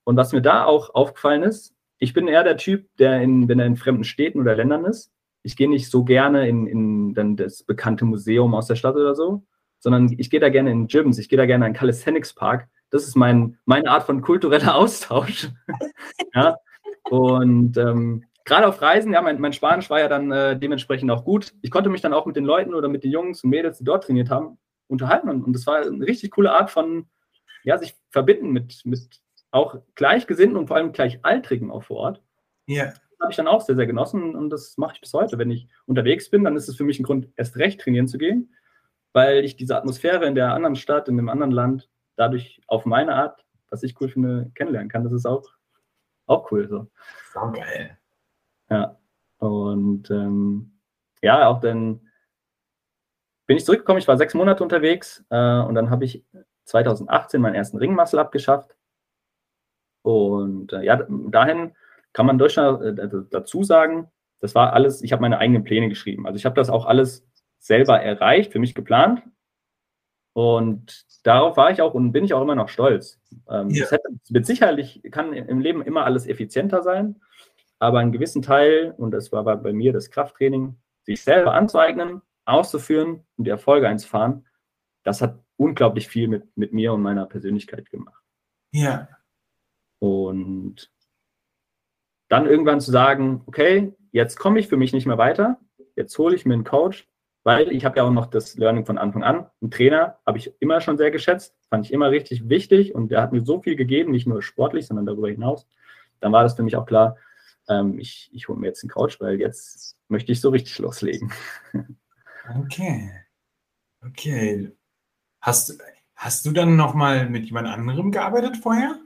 Und was mir da auch aufgefallen ist, ich bin eher der Typ, der in, wenn er in fremden Städten oder Ländern ist, ich gehe nicht so gerne in, in dann das bekannte Museum aus der Stadt oder so, sondern ich gehe da gerne in Gyms, ich gehe da gerne in einen Calisthenics Park. Das ist mein, meine Art von kultureller Austausch. ja. Und ähm, gerade auf Reisen, ja, mein, mein Spanisch war ja dann äh, dementsprechend auch gut. Ich konnte mich dann auch mit den Leuten oder mit den Jungs und Mädels, die dort trainiert haben, unterhalten. Und, und das war eine richtig coole Art von, ja, sich verbinden mit, mit auch Gleichgesinnten und vor allem Gleichaltrigen auch vor Ort. Ja. Das habe ich dann auch sehr, sehr genossen und das mache ich bis heute. Wenn ich unterwegs bin, dann ist es für mich ein Grund, erst recht trainieren zu gehen, weil ich diese Atmosphäre in der anderen Stadt, in dem anderen Land, dadurch auf meine Art, was ich cool finde, kennenlernen kann. Das ist auch, auch cool. So. So geil. Ja. Und ähm, ja, auch dann bin ich zurückgekommen. Ich war sechs Monate unterwegs äh, und dann habe ich 2018 meinen ersten Ringmuscle abgeschafft. Und äh, ja, dahin kann man Deutschland äh, dazu sagen, das war alles, ich habe meine eigenen Pläne geschrieben. Also ich habe das auch alles selber erreicht, für mich geplant. Und darauf war ich auch und bin ich auch immer noch stolz. Ähm, ja. hätte, mit Sicherheit kann im Leben immer alles effizienter sein. Aber einen gewissen Teil, und das war bei mir das Krafttraining, sich selber anzueignen, auszuführen und die Erfolge einzufahren, das hat unglaublich viel mit, mit mir und meiner Persönlichkeit gemacht. Ja. Und dann irgendwann zu sagen, okay, jetzt komme ich für mich nicht mehr weiter, jetzt hole ich mir einen Coach, weil ich habe ja auch noch das Learning von Anfang an. Ein Trainer habe ich immer schon sehr geschätzt, fand ich immer richtig wichtig und der hat mir so viel gegeben, nicht nur sportlich, sondern darüber hinaus. Dann war das für mich auch klar, ähm, ich, ich hole mir jetzt einen Couch, weil jetzt möchte ich so richtig loslegen. Okay. Okay. Hast, hast du dann nochmal mit jemand anderem gearbeitet vorher?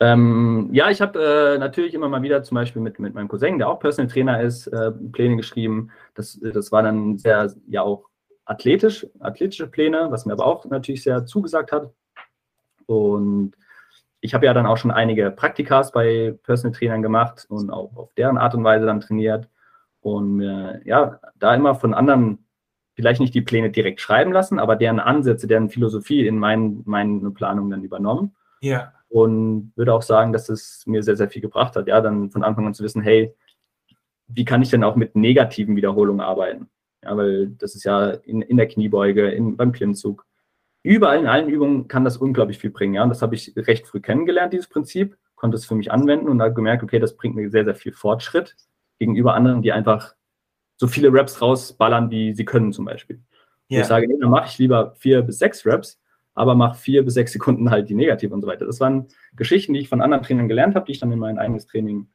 Ähm, ja, ich habe äh, natürlich immer mal wieder zum Beispiel mit, mit meinem Cousin, der auch Personal Trainer ist, äh, Pläne geschrieben. Das, das war dann sehr, ja auch athletisch, athletische Pläne, was mir aber auch natürlich sehr zugesagt hat. Und ich habe ja dann auch schon einige Praktikas bei Personal Trainern gemacht und auch auf deren Art und Weise dann trainiert. Und äh, ja, da immer von anderen vielleicht nicht die Pläne direkt schreiben lassen, aber deren Ansätze, deren Philosophie in mein, meine Planung dann übernommen. Ja. Und würde auch sagen, dass es mir sehr, sehr viel gebracht hat. Ja, dann von Anfang an zu wissen, hey, wie kann ich denn auch mit negativen Wiederholungen arbeiten? Ja, weil das ist ja in, in der Kniebeuge, in, beim Klimmzug, überall in allen Übungen kann das unglaublich viel bringen. Ja, und das habe ich recht früh kennengelernt, dieses Prinzip, konnte es für mich anwenden und habe gemerkt, okay, das bringt mir sehr, sehr viel Fortschritt gegenüber anderen, die einfach so viele Raps rausballern, wie sie können zum Beispiel. Ja. Ich sage, nee, dann mache ich lieber vier bis sechs Raps, aber mache vier bis sechs Sekunden halt die negative und so weiter. Das waren Geschichten, die ich von anderen Trainern gelernt habe, die ich dann in mein eigenes Training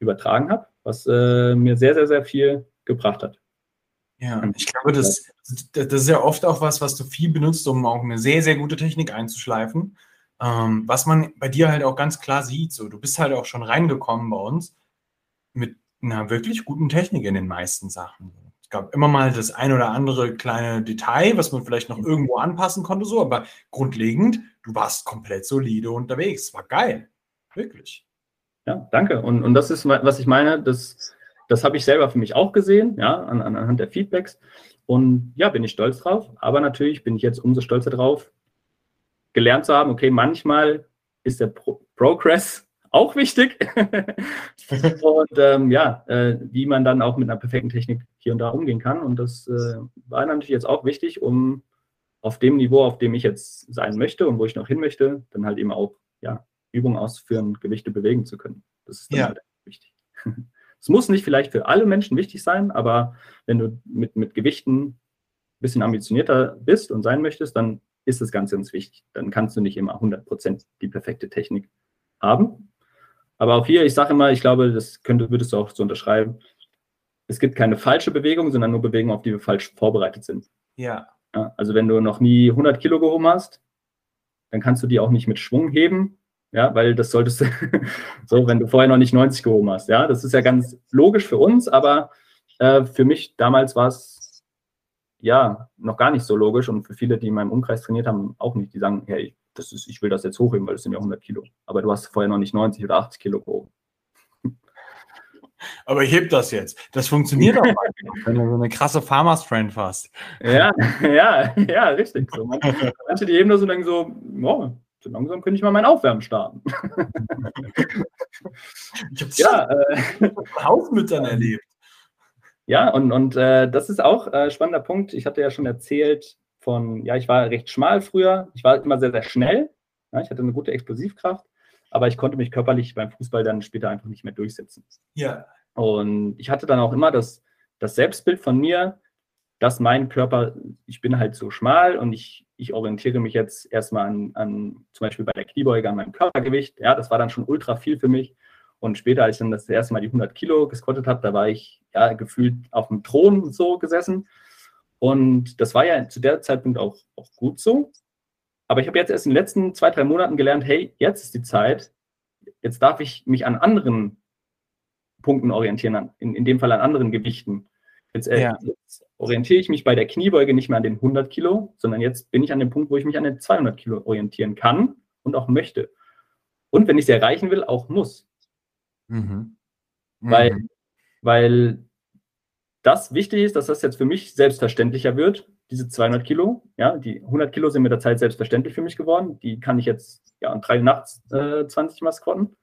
übertragen habe, was äh, mir sehr, sehr, sehr viel gebracht hat. Ja, ich glaube, das, das ist ja oft auch was, was du viel benutzt, um auch eine sehr, sehr gute Technik einzuschleifen. Ähm, was man bei dir halt auch ganz klar sieht, so du bist halt auch schon reingekommen bei uns mit einer wirklich guten Technik in den meisten Sachen. Es gab immer mal das ein oder andere kleine Detail, was man vielleicht noch irgendwo anpassen konnte, so, aber grundlegend, du warst komplett solide unterwegs. War geil. Wirklich. Ja, danke. Und, und das ist, was ich meine, das, das habe ich selber für mich auch gesehen, ja, an, anhand der Feedbacks. Und ja, bin ich stolz drauf. Aber natürlich bin ich jetzt umso stolzer drauf, gelernt zu haben, okay, manchmal ist der Pro Progress auch wichtig. und ähm, ja, äh, wie man dann auch mit einer perfekten Technik hier und da umgehen kann. Und das äh, war natürlich jetzt auch wichtig, um auf dem Niveau, auf dem ich jetzt sein möchte und wo ich noch hin möchte, dann halt eben auch ja, Übungen ausführen, Gewichte bewegen zu können. Das ist dann ja. halt wichtig. Es muss nicht vielleicht für alle Menschen wichtig sein, aber wenn du mit, mit Gewichten ein bisschen ambitionierter bist und sein möchtest, dann ist das ganz, ganz wichtig. Dann kannst du nicht immer 100% die perfekte Technik haben. Aber auch hier, ich sage immer, ich glaube, das könnte, würdest du auch so unterschreiben, es gibt keine falsche Bewegung, sondern nur Bewegungen, auf die wir falsch vorbereitet sind. Ja. ja. Also wenn du noch nie 100 Kilo gehoben hast, dann kannst du die auch nicht mit Schwung heben, ja, weil das solltest du, so, wenn du vorher noch nicht 90 gehoben hast, ja, das ist ja ganz logisch für uns, aber äh, für mich damals war es ja noch gar nicht so logisch und für viele, die in meinem Umkreis trainiert haben, auch nicht. Die sagen, hey, das ist, ich will das jetzt hochheben, weil das sind ja 100 Kilo. Aber du hast vorher noch nicht 90 oder 80 Kilo gehoben. Aber ich heb das jetzt. Das funktioniert auch, wenn du so eine krasse Farmers Friend hast. Ja, ja, ja, richtig. So, manche, manche, die heben das und denken so, oh, so langsam könnte ich mal mein Aufwärmen starten. ich habe ja, äh, Hausmüttern erlebt. Ja, und, und äh, das ist auch ein äh, spannender Punkt. Ich hatte ja schon erzählt von, ja, ich war recht schmal früher. Ich war immer sehr, sehr schnell. Ja, ich hatte eine gute Explosivkraft, aber ich konnte mich körperlich beim Fußball dann später einfach nicht mehr durchsetzen. Ja. Und ich hatte dann auch immer das, das Selbstbild von mir, dass mein Körper, ich bin halt so schmal und ich, ich orientiere mich jetzt erstmal an, an, zum Beispiel bei der Kniebeuge an meinem Körpergewicht. Ja, das war dann schon ultra viel für mich. Und später, als ich dann das erste Mal die 100 Kilo gesquattet habe, da war ich ja gefühlt auf dem Thron so gesessen. Und das war ja zu der Zeitpunkt auch, auch gut so. Aber ich habe jetzt erst in den letzten zwei, drei Monaten gelernt, hey, jetzt ist die Zeit, jetzt darf ich mich an anderen Punkten orientieren, in, in dem Fall an anderen Gewichten. Jetzt, äh, ja. jetzt, orientiere ich mich bei der Kniebeuge nicht mehr an den 100 Kilo, sondern jetzt bin ich an dem Punkt, wo ich mich an den 200 Kilo orientieren kann und auch möchte. Und wenn ich sie erreichen will, auch muss. Mhm. Mhm. Weil, weil das wichtig ist, dass das jetzt für mich selbstverständlicher wird, diese 200 Kilo. Ja, die 100 Kilo sind mit der Zeit selbstverständlich für mich geworden. Die kann ich jetzt ja, an drei nachts äh, 20 Mal squatten.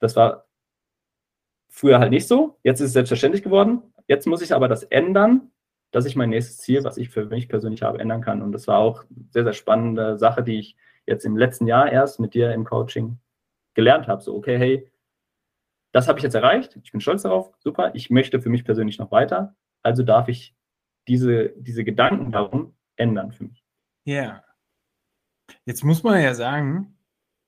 Das war früher halt nicht so. Jetzt ist es selbstverständlich geworden. Jetzt muss ich aber das ändern, dass ich mein nächstes Ziel, was ich für mich persönlich habe, ändern kann. Und das war auch eine sehr, sehr spannende Sache, die ich jetzt im letzten Jahr erst mit dir im Coaching gelernt habe. So, okay, hey, das habe ich jetzt erreicht. Ich bin stolz darauf. Super. Ich möchte für mich persönlich noch weiter. Also darf ich diese, diese Gedanken darum ändern für mich. Ja. Yeah. Jetzt muss man ja sagen,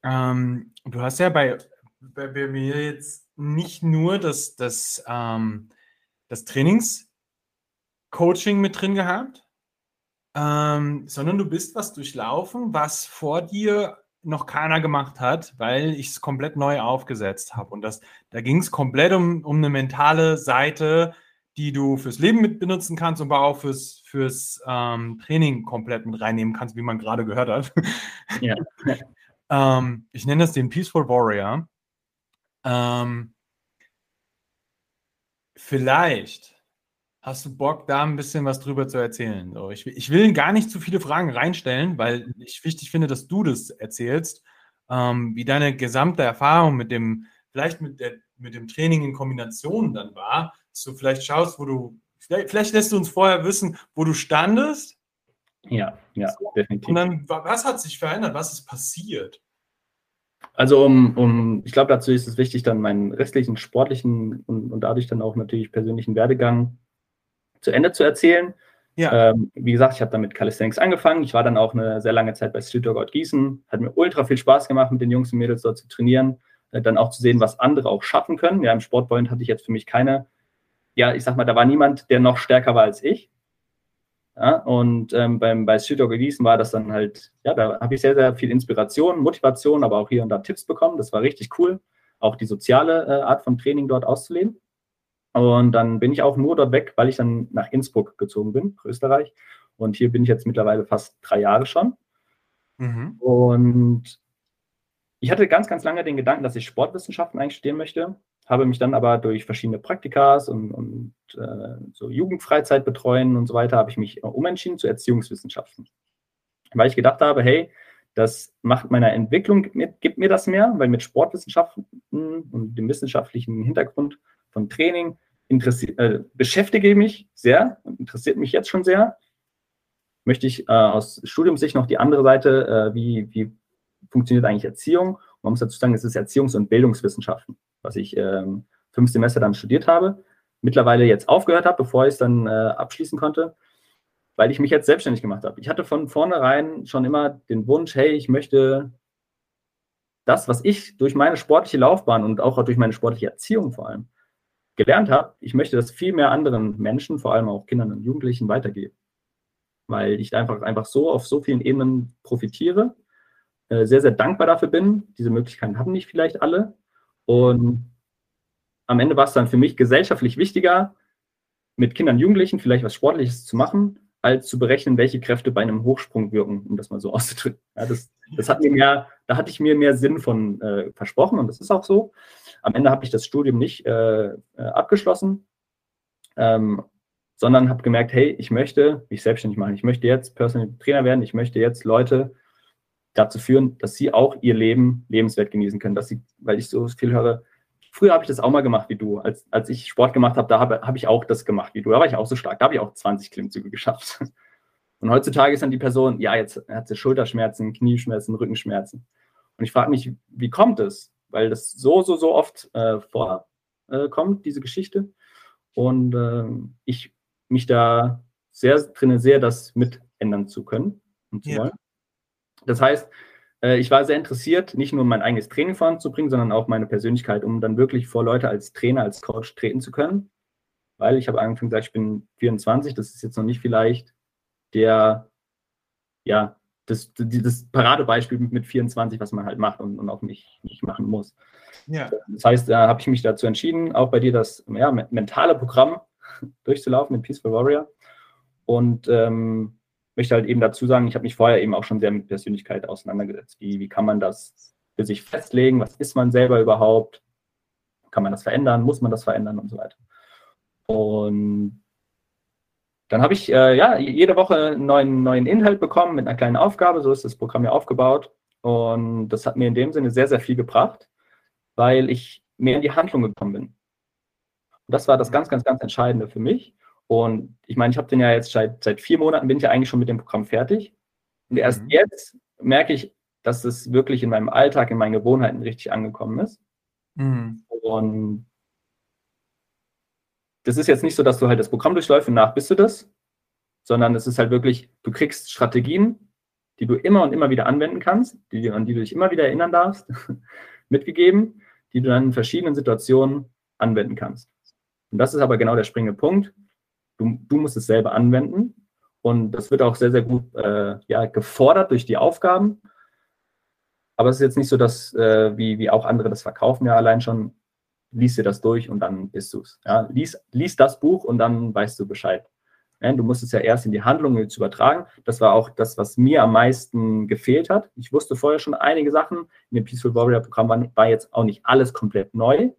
ähm, du hast ja bei, bei, bei, mir jetzt nicht nur das, das, ähm, das Trainingscoaching mit drin gehabt, ähm, sondern du bist was durchlaufen, was vor dir noch keiner gemacht hat, weil ich es komplett neu aufgesetzt habe. Und das, da ging es komplett um, um eine mentale Seite, die du fürs Leben mit benutzen kannst, aber auch fürs, fürs ähm, Training komplett mit reinnehmen kannst, wie man gerade gehört hat. Ja. ähm, ich nenne das den Peaceful Warrior. Ähm, vielleicht hast du Bock, da ein bisschen was drüber zu erzählen. So, ich, ich, will gar nicht zu viele Fragen reinstellen, weil ich wichtig finde, dass du das erzählst, ähm, wie deine gesamte Erfahrung mit dem, vielleicht mit, der, mit dem Training in Kombination dann war, dass du vielleicht schaust, wo du, vielleicht, vielleicht lässt du uns vorher wissen, wo du standest. Ja, ja, definitiv. Und dann, was hat sich verändert? Was ist passiert? Also um, um ich glaube, dazu ist es wichtig, dann meinen restlichen sportlichen und, und dadurch dann auch natürlich persönlichen Werdegang zu Ende zu erzählen. Ja. Ähm, wie gesagt, ich habe dann mit Calisthenics angefangen. Ich war dann auch eine sehr lange Zeit bei Street Workout Gießen. Hat mir ultra viel Spaß gemacht, mit den Jungs und Mädels dort zu trainieren. Äh, dann auch zu sehen, was andere auch schaffen können. Ja, im Sportpoint hatte ich jetzt für mich keine, ja, ich sag mal, da war niemand, der noch stärker war als ich. Ja, und ähm, beim, bei Street Workout Gießen war das dann halt, ja, da habe ich sehr, sehr viel Inspiration, Motivation, aber auch hier und da Tipps bekommen. Das war richtig cool, auch die soziale äh, Art von Training dort auszuleben. Und dann bin ich auch nur dort weg, weil ich dann nach Innsbruck gezogen bin, Österreich. Und hier bin ich jetzt mittlerweile fast drei Jahre schon. Mhm. Und ich hatte ganz, ganz lange den Gedanken, dass ich Sportwissenschaften eigentlich studieren möchte, habe mich dann aber durch verschiedene Praktikas und, und äh, so Jugendfreizeit betreuen und so weiter, habe ich mich umentschieden zu Erziehungswissenschaften. Weil ich gedacht habe, hey, das macht meiner Entwicklung, gibt mir das mehr, weil mit Sportwissenschaften und dem wissenschaftlichen Hintergrund von Training äh, beschäftige ich mich sehr und interessiert mich jetzt schon sehr. Möchte ich äh, aus Studiumssicht noch die andere Seite, äh, wie, wie funktioniert eigentlich Erziehung? man muss dazu sagen, es ist Erziehungs- und Bildungswissenschaften, was ich ähm, fünf Semester dann studiert habe. Mittlerweile jetzt aufgehört habe, bevor ich es dann äh, abschließen konnte, weil ich mich jetzt selbstständig gemacht habe. Ich hatte von vornherein schon immer den Wunsch, hey, ich möchte das, was ich durch meine sportliche Laufbahn und auch durch meine sportliche Erziehung vor allem gelernt habe, ich möchte das viel mehr anderen Menschen, vor allem auch Kindern und Jugendlichen, weitergeben. Weil ich einfach, einfach so auf so vielen Ebenen profitiere, äh, sehr, sehr dankbar dafür bin. Diese Möglichkeiten haben nicht vielleicht alle. Und am Ende war es dann für mich gesellschaftlich wichtiger, mit Kindern und Jugendlichen vielleicht was Sportliches zu machen, als zu berechnen, welche Kräfte bei einem Hochsprung wirken, um das mal so auszudrücken. Ja, das, das hat mir mehr, da hatte ich mir mehr Sinn von äh, versprochen und das ist auch so. Am Ende habe ich das Studium nicht äh, äh, abgeschlossen, ähm, sondern habe gemerkt, hey, ich möchte mich selbstständig machen. Ich möchte jetzt Personal Trainer werden. Ich möchte jetzt Leute dazu führen, dass sie auch ihr Leben lebenswert genießen können. Dass sie, weil ich so viel höre, früher habe ich das auch mal gemacht wie du. Als, als ich Sport gemacht habe, da habe hab ich auch das gemacht wie du. Da war ich auch so stark. Da habe ich auch 20 Klimmzüge geschafft. Und heutzutage ist dann die Person, ja, jetzt hat sie Schulterschmerzen, Knieschmerzen, Rückenschmerzen. Und ich frage mich, wie kommt es? Weil das so, so, so oft äh, vorkommt, äh, diese Geschichte. Und äh, ich mich da sehr drin sehe, das mit ändern zu können und zu ja. wollen. Das heißt, äh, ich war sehr interessiert, nicht nur mein eigenes Training voranzubringen, sondern auch meine Persönlichkeit, um dann wirklich vor Leute als Trainer, als Coach treten zu können. Weil ich habe angefangen gesagt, ich bin 24, das ist jetzt noch nicht vielleicht der, ja, das, das Paradebeispiel mit 24, was man halt macht und, und auch nicht, nicht machen muss. Ja. Das heißt, da habe ich mich dazu entschieden, auch bei dir das ja, mentale Programm durchzulaufen mit Peaceful Warrior. Und ähm, möchte halt eben dazu sagen, ich habe mich vorher eben auch schon sehr mit Persönlichkeit auseinandergesetzt. Wie, wie kann man das für sich festlegen? Was ist man selber überhaupt? Kann man das verändern? Muss man das verändern und so weiter? Und dann habe ich äh, ja jede Woche einen neuen, neuen Inhalt bekommen mit einer kleinen Aufgabe. So ist das Programm ja aufgebaut. Und das hat mir in dem Sinne sehr, sehr viel gebracht, weil ich mehr in die Handlung gekommen bin. Und das war das ganz, ganz, ganz Entscheidende für mich. Und ich meine, ich habe den ja jetzt seit, seit vier Monaten, bin ich ja eigentlich schon mit dem Programm fertig. Und erst mhm. jetzt merke ich, dass es wirklich in meinem Alltag, in meinen Gewohnheiten richtig angekommen ist. Mhm. Und das ist jetzt nicht so, dass du halt das Programm durchläufst und nach bist du das, sondern es ist halt wirklich, du kriegst Strategien, die du immer und immer wieder anwenden kannst, die, an die du dich immer wieder erinnern darfst, mitgegeben, die du dann in verschiedenen Situationen anwenden kannst. Und das ist aber genau der springende Punkt. Du, du musst es selber anwenden und das wird auch sehr, sehr gut äh, ja, gefordert durch die Aufgaben. Aber es ist jetzt nicht so, dass, äh, wie, wie auch andere das verkaufen, ja allein schon, lies dir das durch und dann bist du es. Ja, lies, lies das Buch und dann weißt du Bescheid. Ja, du musst es ja erst in die Handlung zu übertragen. Das war auch das, was mir am meisten gefehlt hat. Ich wusste vorher schon einige Sachen. In dem Peaceful Warrior Programm war, war jetzt auch nicht alles komplett neu.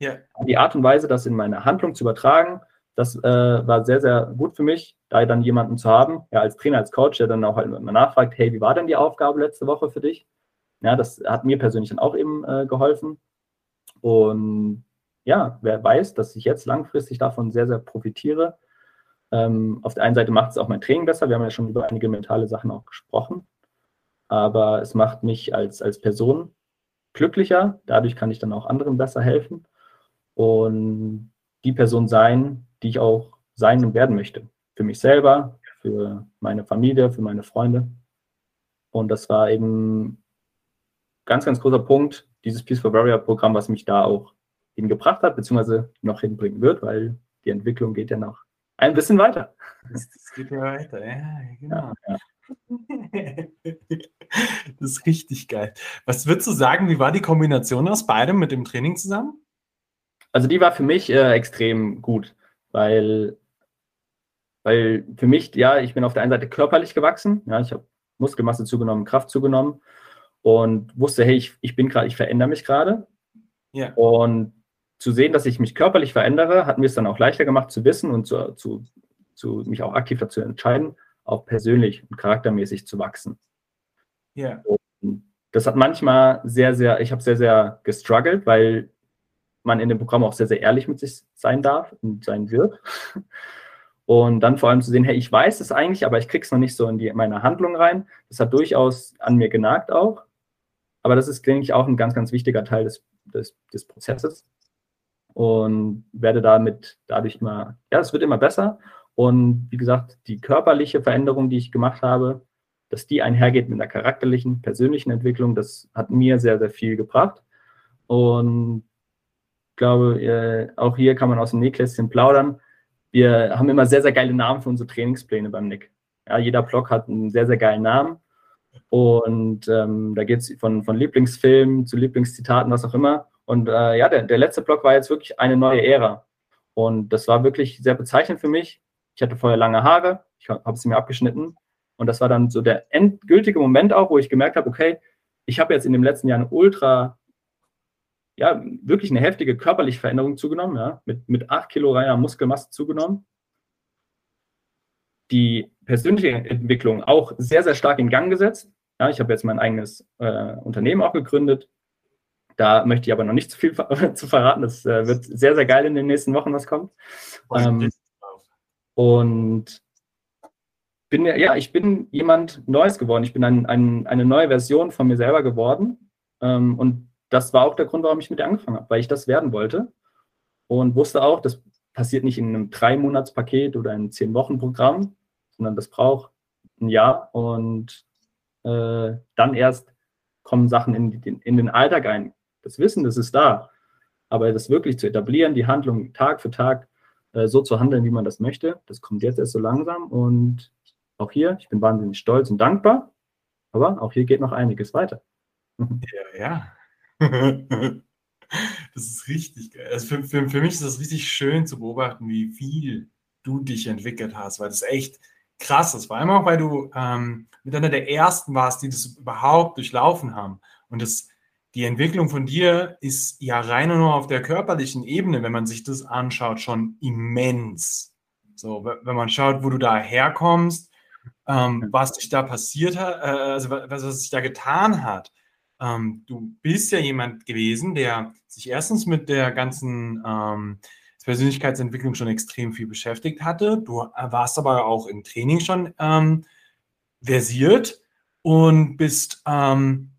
Ja. Die Art und Weise, das in meine Handlung zu übertragen, das äh, war sehr, sehr gut für mich, da dann jemanden zu haben, ja, als Trainer, als Coach, der dann auch halt immer nachfragt, hey, wie war denn die Aufgabe letzte Woche für dich? Ja, das hat mir persönlich dann auch eben äh, geholfen. Und ja, wer weiß, dass ich jetzt langfristig davon sehr, sehr profitiere. Ähm, auf der einen Seite macht es auch mein Training besser. Wir haben ja schon über einige mentale Sachen auch gesprochen. Aber es macht mich als, als Person glücklicher. Dadurch kann ich dann auch anderen besser helfen und die Person sein, die ich auch sein und werden möchte. Für mich selber, für meine Familie, für meine Freunde. Und das war eben ganz, ganz großer Punkt, dieses Peace for Warrior Programm, was mich da auch hingebracht hat, beziehungsweise noch hinbringen wird, weil die Entwicklung geht ja noch ein bisschen weiter. Das, das geht ja weiter, ja, genau. Ja, ja. Das ist richtig geil. Was würdest du sagen, wie war die Kombination aus beidem mit dem Training zusammen? Also die war für mich äh, extrem gut, weil, weil für mich, ja, ich bin auf der einen Seite körperlich gewachsen, ja, ich habe Muskelmasse zugenommen, Kraft zugenommen und wusste, hey, ich, ich bin gerade, ich verändere mich gerade. Ja. Und zu sehen, dass ich mich körperlich verändere, hat mir es dann auch leichter gemacht zu wissen und zu, zu, zu mich auch aktiv dazu entscheiden, auch persönlich und charaktermäßig zu wachsen. Ja. Und das hat manchmal sehr, sehr, ich habe sehr, sehr gestruggelt, weil man in dem Programm auch sehr, sehr ehrlich mit sich sein darf und sein wird. Und dann vor allem zu sehen, hey, ich weiß es eigentlich, aber ich krieg's noch nicht so in die, meine Handlung rein. Das hat durchaus an mir genagt auch. Aber das ist, denke ich, auch ein ganz, ganz wichtiger Teil des, des, des Prozesses. Und werde damit dadurch immer, ja, es wird immer besser. Und wie gesagt, die körperliche Veränderung, die ich gemacht habe, dass die einhergeht mit einer charakterlichen, persönlichen Entwicklung, das hat mir sehr, sehr viel gebracht. Und ich glaube, äh, auch hier kann man aus dem Nähkästchen plaudern. Wir haben immer sehr, sehr geile Namen für unsere Trainingspläne beim Nick. Ja, jeder Blog hat einen sehr, sehr geilen Namen. Und ähm, da geht es von, von Lieblingsfilmen zu Lieblingszitaten, was auch immer. Und äh, ja, der, der letzte Blog war jetzt wirklich eine neue Ära. Und das war wirklich sehr bezeichnend für mich. Ich hatte vorher lange Haare, ich habe sie mir abgeschnitten. Und das war dann so der endgültige Moment auch, wo ich gemerkt habe, okay, ich habe jetzt in dem letzten Jahr eine ultra, ja, wirklich eine heftige körperliche Veränderung zugenommen, ja, mit, mit acht Kilo reiner Muskelmasse zugenommen. Die persönliche Entwicklung auch sehr, sehr stark in Gang gesetzt. Ja, ich habe jetzt mein eigenes äh, Unternehmen auch gegründet. Da möchte ich aber noch nicht zu viel zu verraten. Das äh, wird sehr, sehr geil in den nächsten Wochen, was kommt. Ähm, und bin ja, ich bin jemand Neues geworden. Ich bin ein, ein, eine neue Version von mir selber geworden. Ähm, und das war auch der Grund, warum ich mit dir angefangen habe, weil ich das werden wollte. Und wusste auch, das passiert nicht in einem Drei-Monats-Paket oder einem Zehn-Wochen-Programm, sondern das braucht ein Jahr. Und äh, dann erst kommen Sachen in, den, in den Alltag ein. Das Wissen, das ist da. Aber das wirklich zu etablieren, die Handlung Tag für Tag äh, so zu handeln, wie man das möchte, das kommt jetzt erst so langsam. Und auch hier, ich bin wahnsinnig stolz und dankbar. Aber auch hier geht noch einiges weiter. Ja, ja. Das ist richtig geil. Also für, für, für mich ist das richtig schön zu beobachten, wie viel du dich entwickelt hast, weil das echt krass ist. Vor allem auch, weil du ähm, mit einer der ersten warst, die das überhaupt durchlaufen haben. Und das, die Entwicklung von dir ist ja rein nur auf der körperlichen Ebene, wenn man sich das anschaut, schon immens. So, wenn man schaut, wo du da herkommst, ähm, was sich da passiert hat, äh, also was, was sich da getan hat. Ähm, du bist ja jemand gewesen, der sich erstens mit der ganzen ähm, Persönlichkeitsentwicklung schon extrem viel beschäftigt hatte. Du warst aber auch im Training schon ähm, versiert und bist ähm,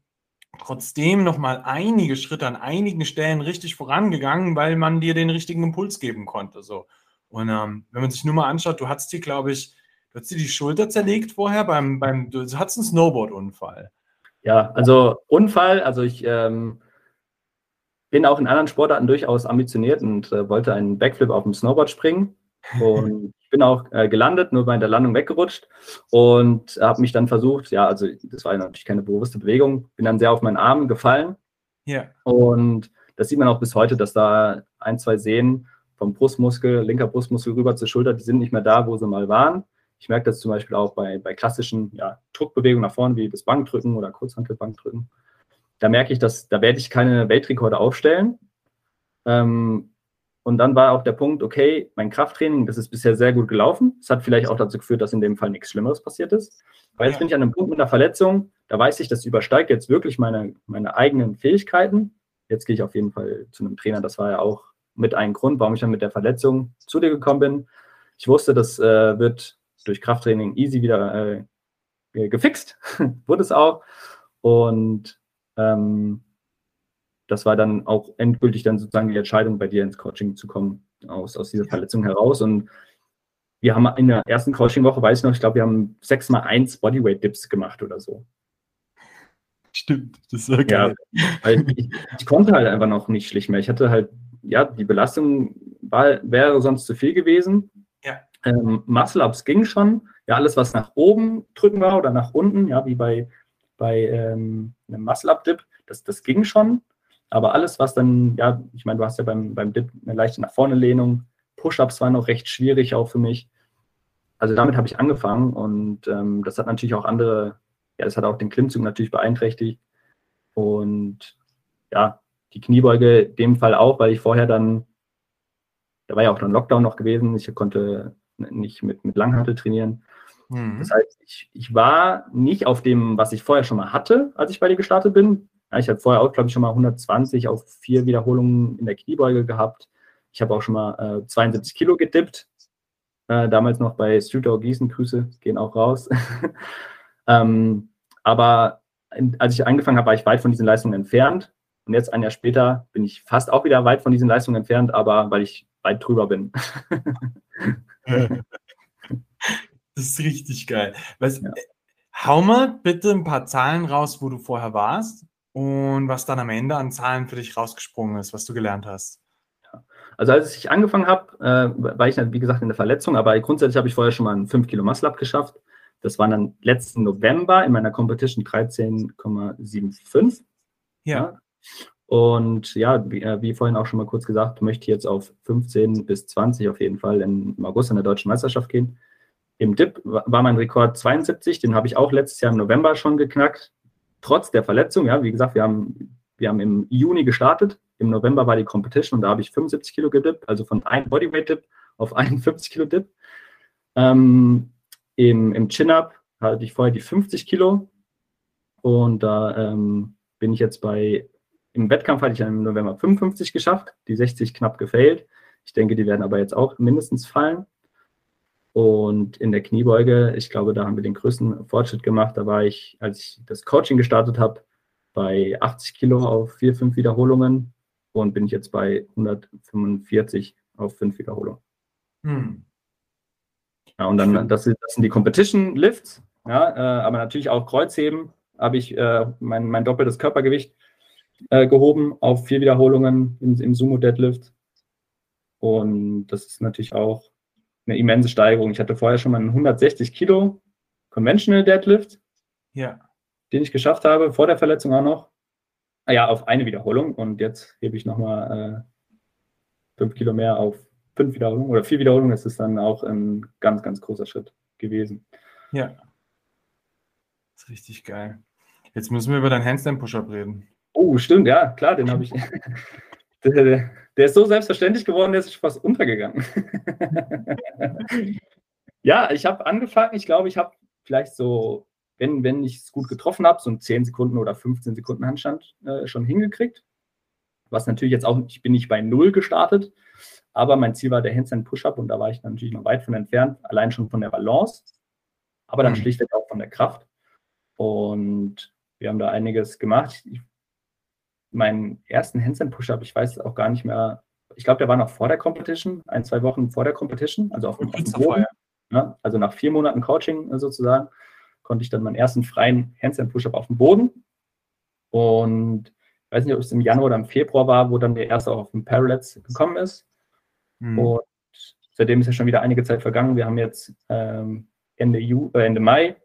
trotzdem noch mal einige Schritte an einigen Stellen richtig vorangegangen, weil man dir den richtigen Impuls geben konnte. So. Und ähm, wenn man sich nur mal anschaut, du hattest dir, glaube ich, du hast dir die Schulter zerlegt vorher beim, beim du hattest einen Snowboard-Unfall. Ja, also Unfall, also ich ähm, bin auch in anderen Sportarten durchaus ambitioniert und äh, wollte einen Backflip auf dem Snowboard springen. Und ich bin auch äh, gelandet, nur bei der Landung weggerutscht und habe mich dann versucht, ja, also das war natürlich keine bewusste Bewegung, bin dann sehr auf meinen Arm gefallen. Ja. Und das sieht man auch bis heute, dass da ein, zwei Sehnen vom Brustmuskel, linker Brustmuskel rüber zur Schulter, die sind nicht mehr da, wo sie mal waren. Ich merke das zum Beispiel auch bei, bei klassischen ja, Druckbewegungen nach vorne, wie das Bankdrücken oder Kurzhantelbankdrücken da merke ich, dass da werde ich keine Weltrekorde aufstellen. Ähm, und dann war auch der Punkt, okay, mein Krafttraining, das ist bisher sehr gut gelaufen. Es hat vielleicht auch dazu geführt, dass in dem Fall nichts Schlimmeres passiert ist. Weil jetzt bin ich an einem Punkt mit einer Verletzung, da weiß ich, das übersteigt jetzt wirklich meine, meine eigenen Fähigkeiten. Jetzt gehe ich auf jeden Fall zu einem Trainer. Das war ja auch mit einem Grund, warum ich dann mit der Verletzung zu dir gekommen bin. Ich wusste, das äh, wird durch Krafttraining easy wieder äh, gefixt. Wurde es auch. Und ähm, das war dann auch endgültig dann sozusagen die Entscheidung, bei dir ins Coaching zu kommen, aus, aus dieser Verletzung heraus. Und wir haben in der ersten Coaching-Woche, weiß ich noch, ich glaube, wir haben sechs mal eins Bodyweight-Dips gemacht oder so. Stimmt, das ist okay. Ja, ich, ich, konnte halt einfach noch nicht schlicht mehr. Ich hatte halt, ja, die Belastung war, wäre sonst zu viel gewesen. Ja. Ähm, Muscle-Ups ging schon. Ja, alles, was nach oben drücken war oder nach unten, ja, wie bei, bei ähm, einem Muscle-Up-Dip, das, das ging schon. Aber alles, was dann, ja, ich meine, du hast ja beim, beim Dip eine leichte nach vorne Lehnung. Push-Ups waren noch recht schwierig auch für mich. Also damit habe ich angefangen und ähm, das hat natürlich auch andere, ja, das hat auch den Klimmzug natürlich beeinträchtigt. Und ja, die Kniebeuge in dem Fall auch, weil ich vorher dann, da war ja auch dann Lockdown noch gewesen, ich konnte nicht mit, mit Langhantel trainieren. Mhm. Das heißt, ich, ich war nicht auf dem, was ich vorher schon mal hatte, als ich bei dir gestartet bin. Ja, ich habe vorher auch, glaube ich, schon mal 120 auf vier Wiederholungen in der Kniebeuge gehabt. Ich habe auch schon mal äh, 72 Kilo gedippt. Äh, damals noch bei Streetor Gießen. Grüße gehen auch raus. ähm, aber als ich angefangen habe, war ich weit von diesen Leistungen entfernt. Und jetzt ein Jahr später bin ich fast auch wieder weit von diesen Leistungen entfernt, aber weil ich weit drüber bin. das ist richtig geil. Was, ja. Hau mal bitte ein paar Zahlen raus, wo du vorher warst und was dann am Ende an Zahlen für dich rausgesprungen ist, was du gelernt hast. Also als ich angefangen habe, äh, war ich, wie gesagt, in der Verletzung, aber grundsätzlich habe ich vorher schon mal einen 5 Kilo Muscle Up geschafft. Das war dann letzten November in meiner Competition 13,75. Ja. ja. Und ja, wie, äh, wie, vorhin auch schon mal kurz gesagt, möchte ich jetzt auf 15 bis 20 auf jeden Fall im August in der deutschen Meisterschaft gehen. Im Dip war mein Rekord 72, den habe ich auch letztes Jahr im November schon geknackt trotz der Verletzung, ja, wie gesagt, wir haben, wir haben im Juni gestartet, im November war die Competition und da habe ich 75 Kilo gedippt, also von einem Bodyweight-Dip auf einen 50 Kilo Dip. Ähm, Im im Chin-Up hatte ich vorher die 50 Kilo und da ähm, bin ich jetzt bei, im Wettkampf hatte ich im November 55 geschafft, die 60 knapp gefailt. Ich denke, die werden aber jetzt auch mindestens fallen. Und in der Kniebeuge, ich glaube, da haben wir den größten Fortschritt gemacht. Da war ich, als ich das Coaching gestartet habe, bei 80 Kilo auf vier, fünf Wiederholungen und bin ich jetzt bei 145 auf fünf Wiederholungen. Hm. Ja, und dann, das, das, sind die Competition Lifts, ja, äh, aber natürlich auch Kreuzheben habe ich äh, mein, mein doppeltes Körpergewicht äh, gehoben auf vier Wiederholungen im, im Sumo Deadlift. Und das ist natürlich auch eine immense Steigerung. Ich hatte vorher schon mal einen 160 Kilo Conventional Deadlift, ja. den ich geschafft habe, vor der Verletzung auch noch. Ah ja, auf eine Wiederholung und jetzt hebe ich nochmal äh, fünf Kilo mehr auf fünf Wiederholungen oder vier Wiederholungen. Das ist dann auch ein ganz, ganz großer Schritt gewesen. Ja. Das ist richtig geil. Jetzt müssen wir über deinen Handstand-Push-Up reden. Oh, stimmt, ja, klar, den habe ich. der, der ist so selbstverständlich geworden, der ist fast untergegangen. ja, ich habe angefangen, ich glaube, ich habe vielleicht so, wenn, wenn ich es gut getroffen habe, so ein 10 Sekunden oder 15 Sekunden Handstand äh, schon hingekriegt. Was natürlich jetzt auch, ich bin nicht bei Null gestartet, aber mein Ziel war der Handstand Push-Up und da war ich natürlich noch weit von entfernt, allein schon von der Balance, aber dann mhm. schlichtweg auch von der Kraft. Und wir haben da einiges gemacht. Ich meinen ersten Handstand-Push-Up, ich weiß auch gar nicht mehr, ich glaube, der war noch vor der Competition, ein, zwei Wochen vor der Competition, also auf, auf dem Boden. Ja, also nach vier Monaten Coaching sozusagen, konnte ich dann meinen ersten freien Handstand-Push-Up auf dem Boden. Und ich weiß nicht, ob es im Januar oder im Februar war, wo dann der erste auch auf dem Parallels gekommen ist. Mhm. Und seitdem ist ja schon wieder einige Zeit vergangen. Wir haben jetzt ähm, Ende, Ju äh, Ende Mai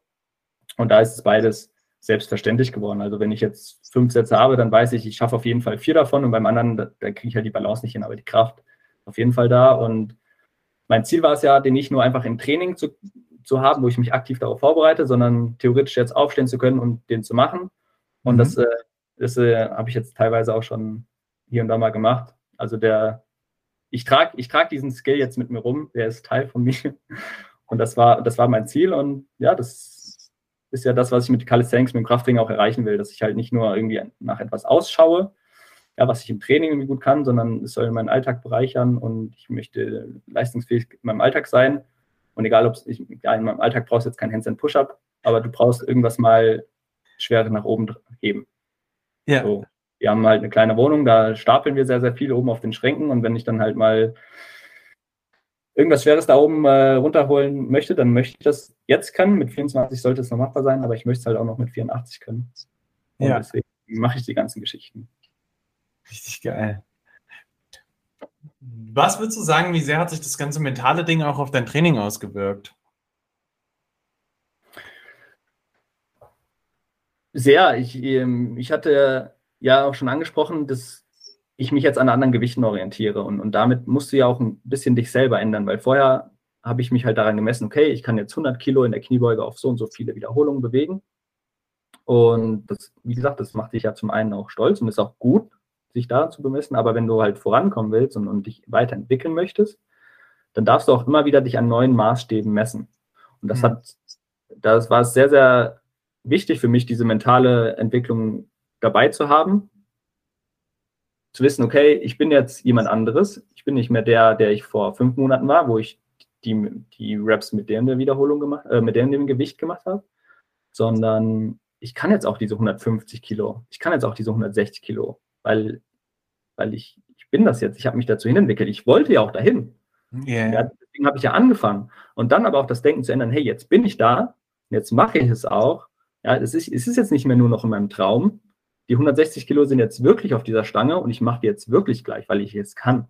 und da ist es beides selbstverständlich geworden. Also wenn ich jetzt fünf Sätze habe, dann weiß ich, ich schaffe auf jeden Fall vier davon und beim anderen, da, da kriege ich halt die Balance nicht hin, aber die Kraft auf jeden Fall da. Und mein Ziel war es ja, den nicht nur einfach im Training zu, zu haben, wo ich mich aktiv darauf vorbereite, sondern theoretisch jetzt aufstehen zu können und den zu machen. Und mhm. das, äh, das äh, habe ich jetzt teilweise auch schon hier und da mal gemacht. Also der, ich trage ich trag diesen Skill jetzt mit mir rum, der ist Teil von mir. Und das war, das war mein Ziel. Und ja, das ist ja das, was ich mit Calisthenics, mit dem Krafttraining auch erreichen will, dass ich halt nicht nur irgendwie nach etwas ausschaue, ja, was ich im Training irgendwie gut kann, sondern es soll meinen Alltag bereichern und ich möchte leistungsfähig in meinem Alltag sein. Und egal, ob ich, ja, in meinem Alltag brauchst du jetzt kein Handstand Push-Up, aber du brauchst irgendwas mal Schwere nach oben heben. Ja. So. wir haben halt eine kleine Wohnung, da stapeln wir sehr, sehr viel oben auf den Schränken und wenn ich dann halt mal irgendwas Schweres da oben äh, runterholen möchte, dann möchte ich das jetzt können. Mit 24 sollte es noch machbar sein, aber ich möchte es halt auch noch mit 84 können. Und ja. deswegen mache ich die ganzen Geschichten. Richtig geil. Was würdest du sagen, wie sehr hat sich das ganze mentale Ding auch auf dein Training ausgewirkt? Sehr. Ich, ähm, ich hatte ja auch schon angesprochen, dass ich mich jetzt an anderen Gewichten orientiere. Und, und damit musst du ja auch ein bisschen dich selber ändern, weil vorher habe ich mich halt daran gemessen, okay, ich kann jetzt 100 Kilo in der Kniebeuge auf so und so viele Wiederholungen bewegen. Und das, wie gesagt, das macht dich ja zum einen auch stolz und ist auch gut, sich da zu bemessen. Aber wenn du halt vorankommen willst und, und dich weiterentwickeln möchtest, dann darfst du auch immer wieder dich an neuen Maßstäben messen. Und das mhm. hat, das war sehr, sehr wichtig für mich, diese mentale Entwicklung dabei zu haben. Zu wissen, okay, ich bin jetzt jemand anderes. Ich bin nicht mehr der, der ich vor fünf Monaten war, wo ich die, die Raps mit der Wiederholung gemacht, äh, mit dem Gewicht gemacht habe, sondern ich kann jetzt auch diese 150 Kilo, ich kann jetzt auch diese 160 Kilo, weil, weil ich, ich bin das jetzt, ich habe mich dazu hinentwickelt. Ich wollte ja auch dahin. Yeah. Ja, deswegen habe ich ja angefangen. Und dann aber auch das Denken zu ändern, hey, jetzt bin ich da, jetzt mache ich es auch. Ja, es ist, es ist jetzt nicht mehr nur noch in meinem Traum. Die 160 Kilo sind jetzt wirklich auf dieser Stange und ich mache die jetzt wirklich gleich, weil ich jetzt kann.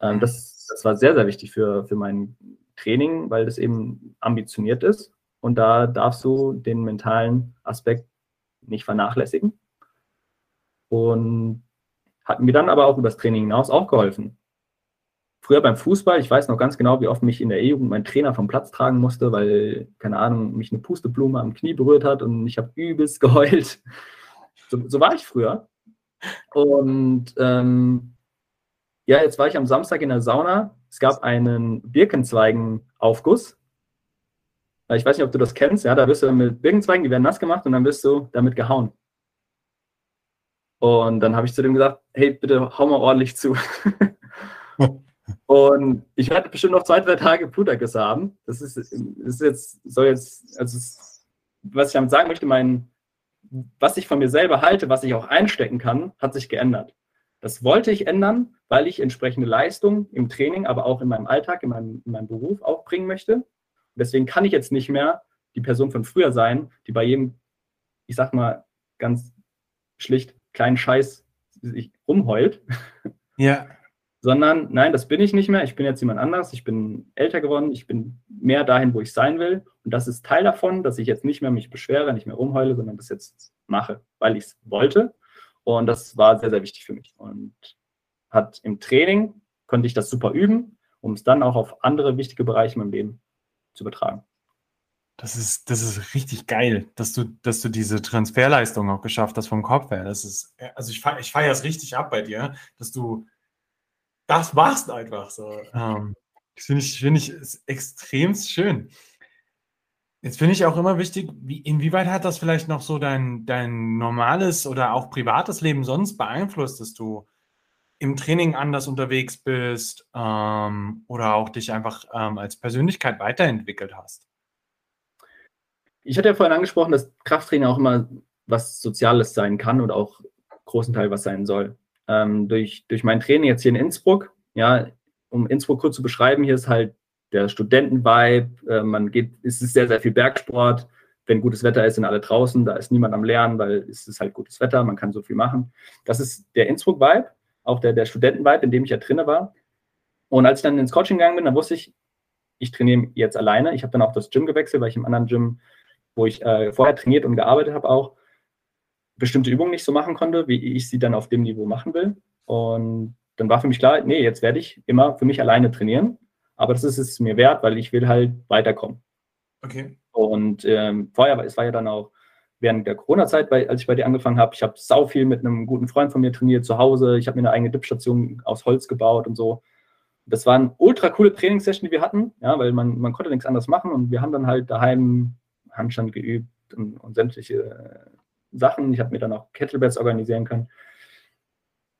Ähm, das, das war sehr, sehr wichtig für, für mein Training, weil das eben ambitioniert ist. Und da darfst du den mentalen Aspekt nicht vernachlässigen. Und hat mir dann aber auch über das Training hinaus auch geholfen. Früher beim Fußball, ich weiß noch ganz genau, wie oft mich in der E-Jugend mein Trainer vom Platz tragen musste, weil, keine Ahnung, mich eine Pusteblume am Knie berührt hat und ich habe übelst geheult. So, so, war ich früher. Und ähm, ja, jetzt war ich am Samstag in der Sauna. Es gab einen Birkenzweigenaufguss. Ich weiß nicht, ob du das kennst. Ja, da wirst du mit Birkenzweigen, die werden nass gemacht und dann wirst du damit gehauen. Und dann habe ich zu dem gesagt, hey, bitte hau mal ordentlich zu. und ich werde bestimmt noch zwei, drei Tage Blutergüsse haben. Das ist, ist jetzt, soll jetzt, also was ich damit sagen möchte, mein, was ich von mir selber halte, was ich auch einstecken kann, hat sich geändert. Das wollte ich ändern, weil ich entsprechende Leistung im Training, aber auch in meinem Alltag, in meinem, in meinem Beruf auch bringen möchte. Deswegen kann ich jetzt nicht mehr die Person von früher sein, die bei jedem, ich sag mal ganz schlicht, kleinen Scheiß sich rumheult. Ja. Sondern, nein, das bin ich nicht mehr. Ich bin jetzt jemand anderes. Ich bin älter geworden. Ich bin mehr dahin, wo ich sein will. Und das ist Teil davon, dass ich jetzt nicht mehr mich beschwere, nicht mehr rumheule, sondern das jetzt mache, weil ich es wollte. Und das war sehr, sehr wichtig für mich. Und hat im Training konnte ich das super üben, um es dann auch auf andere wichtige Bereiche in meinem Leben zu übertragen. Das ist, das ist richtig geil, dass du, dass du diese Transferleistung auch geschafft hast vom Kopf her. Das ist, also ich, ich feiere es richtig ab bei dir, dass du das machst einfach so. Ähm, das finde ich, find ich extrem schön. Jetzt finde ich auch immer wichtig, wie, inwieweit hat das vielleicht noch so dein, dein normales oder auch privates Leben sonst beeinflusst, dass du im Training anders unterwegs bist ähm, oder auch dich einfach ähm, als Persönlichkeit weiterentwickelt hast? Ich hatte ja vorhin angesprochen, dass Krafttraining auch immer was Soziales sein kann und auch großen Teil was sein soll ähm, durch, durch mein Training jetzt hier in Innsbruck, ja, um Innsbruck kurz zu beschreiben, hier ist halt der Studentenvibe, äh, man geht, es ist sehr, sehr viel Bergsport. Wenn gutes Wetter ist, sind alle draußen, da ist niemand am Lernen, weil es ist halt gutes Wetter, man kann so viel machen. Das ist der Innsbruck-Vibe, auch der, der Studenten-Vibe, in dem ich ja drinne war. Und als ich dann ins Coaching gegangen bin, dann wusste ich, ich trainiere jetzt alleine. Ich habe dann auch das Gym gewechselt, weil ich im anderen Gym, wo ich äh, vorher trainiert und gearbeitet habe, auch bestimmte Übungen nicht so machen konnte, wie ich sie dann auf dem Niveau machen will. Und dann war für mich klar, nee, jetzt werde ich immer für mich alleine trainieren. Aber das ist es mir wert, weil ich will halt weiterkommen. Okay. Und ähm, vorher, es war ja dann auch während der Corona-Zeit, als ich bei dir angefangen habe, ich habe sau viel mit einem guten Freund von mir trainiert zu Hause. Ich habe mir eine eigene Dipstation aus Holz gebaut und so. Das waren ultra coole Trainingssessions, die wir hatten, ja, weil man, man konnte nichts anderes machen und wir haben dann halt daheim Handstand geübt und, und sämtliche Sachen. Ich habe mir dann auch Kettlebells organisieren können.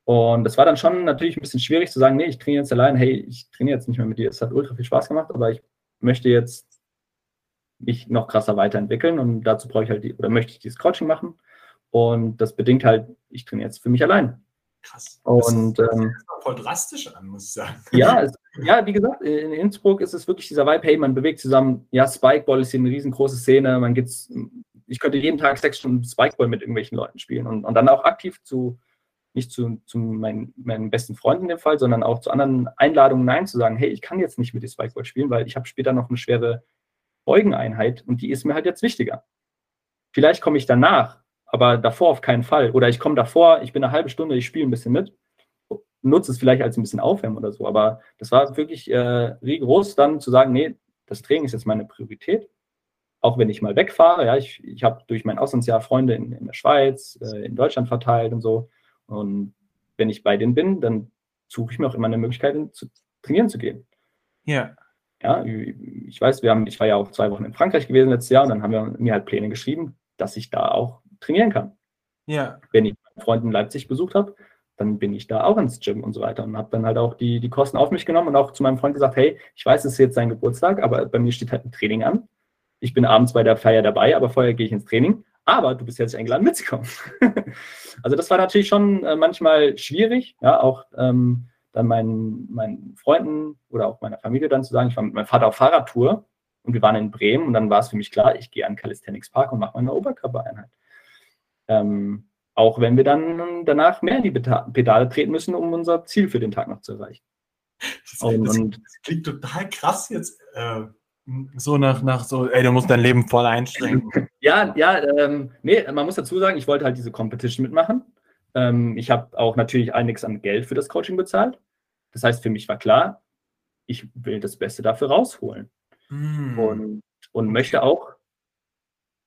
Und das war dann schon natürlich ein bisschen schwierig zu sagen, nee, ich trainiere jetzt allein, hey, ich trainiere jetzt nicht mehr mit dir. Es hat ultra viel Spaß gemacht, aber ich möchte jetzt mich noch krasser weiterentwickeln und dazu brauche ich halt, die, oder möchte ich dieses Coaching machen. Und das bedingt halt, ich trainiere jetzt für mich allein. Krass. Und das ähm, voll drastisch an, muss ich sagen. ja, es, ja, wie gesagt, in Innsbruck ist es wirklich dieser Vibe, hey, man bewegt zusammen. Ja, Spikeball ist hier eine riesengroße Szene. Man geht's, ich könnte jeden Tag sechs Stunden Spikeball mit irgendwelchen Leuten spielen und, und dann auch aktiv zu, nicht zu, zu meinen, meinen besten Freunden in dem Fall, sondern auch zu anderen Einladungen Nein zu sagen, hey, ich kann jetzt nicht mit dir Spikeball spielen, weil ich habe später noch eine schwere Beugeneinheit und die ist mir halt jetzt wichtiger. Vielleicht komme ich danach, aber davor auf keinen Fall. Oder ich komme davor, ich bin eine halbe Stunde, ich spiele ein bisschen mit, nutze es vielleicht als ein bisschen Aufwärmen oder so. Aber das war wirklich äh, rigoros, dann zu sagen, nee, das Training ist jetzt meine Priorität. Auch wenn ich mal wegfahre, ja, ich, ich habe durch mein Auslandsjahr Freunde in, in der Schweiz, äh, in Deutschland verteilt und so. Und wenn ich bei denen bin, dann suche ich mir auch immer eine Möglichkeit, zu trainieren zu gehen. Ja. Ja, ich weiß, wir haben, ich war ja auch zwei Wochen in Frankreich gewesen letztes Jahr und dann haben wir mir halt Pläne geschrieben, dass ich da auch trainieren kann. Ja. Wenn ich meinen Freund in Leipzig besucht habe, dann bin ich da auch ins Gym und so weiter und habe dann halt auch die, die Kosten auf mich genommen und auch zu meinem Freund gesagt, hey, ich weiß, es ist jetzt sein Geburtstag, aber bei mir steht halt ein Training an. Ich bin abends bei der Feier dabei, aber vorher gehe ich ins Training. Aber du bist jetzt eingeladen mitzukommen. also das war natürlich schon äh, manchmal schwierig, ja, auch ähm, dann meinen, meinen Freunden oder auch meiner Familie dann zu sagen, ich war mit meinem Vater auf Fahrradtour und wir waren in Bremen und dann war es für mich klar, ich gehe an Calisthenics Park und mache meine Oberkörpereinheit. Ähm, auch wenn wir dann danach mehr in die Pedale treten müssen, um unser Ziel für den Tag noch zu erreichen. Das, und, das, das klingt total krass jetzt. Äh, so nach, nach so, ey, du musst dein Leben voll einschränken. ja, ja, ähm, nee, man muss dazu sagen, ich wollte halt diese Competition mitmachen. Ähm, ich habe auch natürlich einiges an Geld für das Coaching bezahlt. Das heißt, für mich war klar, ich will das Beste dafür rausholen. Mm. Und, und möchte auch,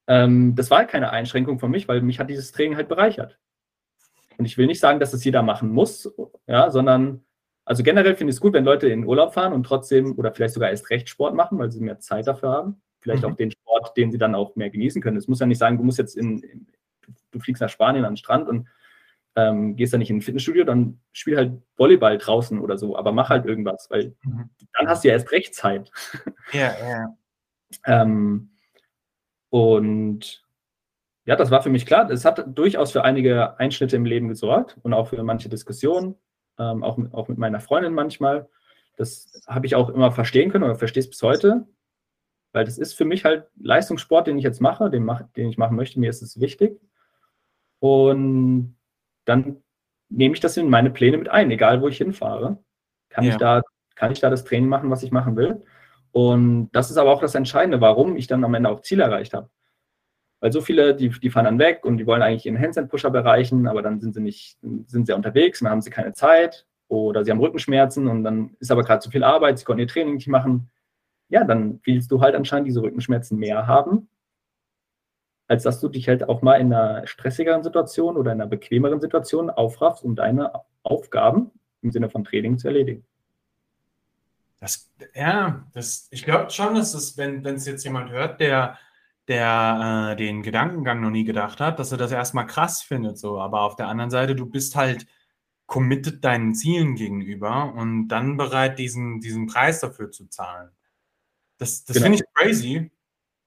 ähm, das war keine Einschränkung von mich, weil mich hat dieses Training halt bereichert. Und ich will nicht sagen, dass es jeder machen muss, ja, sondern, also generell finde ich es gut, wenn Leute in Urlaub fahren und trotzdem oder vielleicht sogar erst recht Sport machen, weil sie mehr Zeit dafür haben. Vielleicht mhm. auch den Sport, den sie dann auch mehr genießen können. Es muss ja nicht sagen, du musst jetzt in, in du fliegst nach Spanien an den Strand und ähm, gehst da nicht in ein Fitnessstudio, dann spiel halt Volleyball draußen oder so, aber mach halt irgendwas, weil mhm. dann hast du ja erst recht Zeit. Ja, ja. ähm, und ja, das war für mich klar. Es hat durchaus für einige Einschnitte im Leben gesorgt und auch für manche Diskussionen, ähm, auch, mit, auch mit meiner Freundin manchmal. Das habe ich auch immer verstehen können oder verstehe es bis heute, weil das ist für mich halt Leistungssport, den ich jetzt mache, den, mach, den ich machen möchte. Mir ist es wichtig. Und dann nehme ich das in meine Pläne mit ein, egal wo ich hinfahre. Kann, ja. ich, da, kann ich da das Training machen, was ich machen will. Und das ist aber auch das Entscheidende, warum ich dann am Ende auch Ziel erreicht habe. Weil so viele, die, die fahren dann weg und die wollen eigentlich ihren Handstand-Pusher erreichen, aber dann sind sie nicht, sind sie unterwegs und dann haben sie keine Zeit oder sie haben Rückenschmerzen und dann ist aber gerade zu viel Arbeit, sie konnten ihr Training nicht machen. Ja, dann willst du halt anscheinend diese Rückenschmerzen mehr haben als dass du dich halt auch mal in einer stressigeren Situation oder in einer bequemeren Situation aufraffst, um deine Aufgaben im Sinne von Training zu erledigen. Das, ja, das, ich glaube schon, dass es, wenn es jetzt jemand hört, der, der äh, den Gedankengang noch nie gedacht hat, dass er das erstmal krass findet. So. Aber auf der anderen Seite, du bist halt committed deinen Zielen gegenüber und dann bereit, diesen, diesen Preis dafür zu zahlen. Das, das genau. finde ich crazy,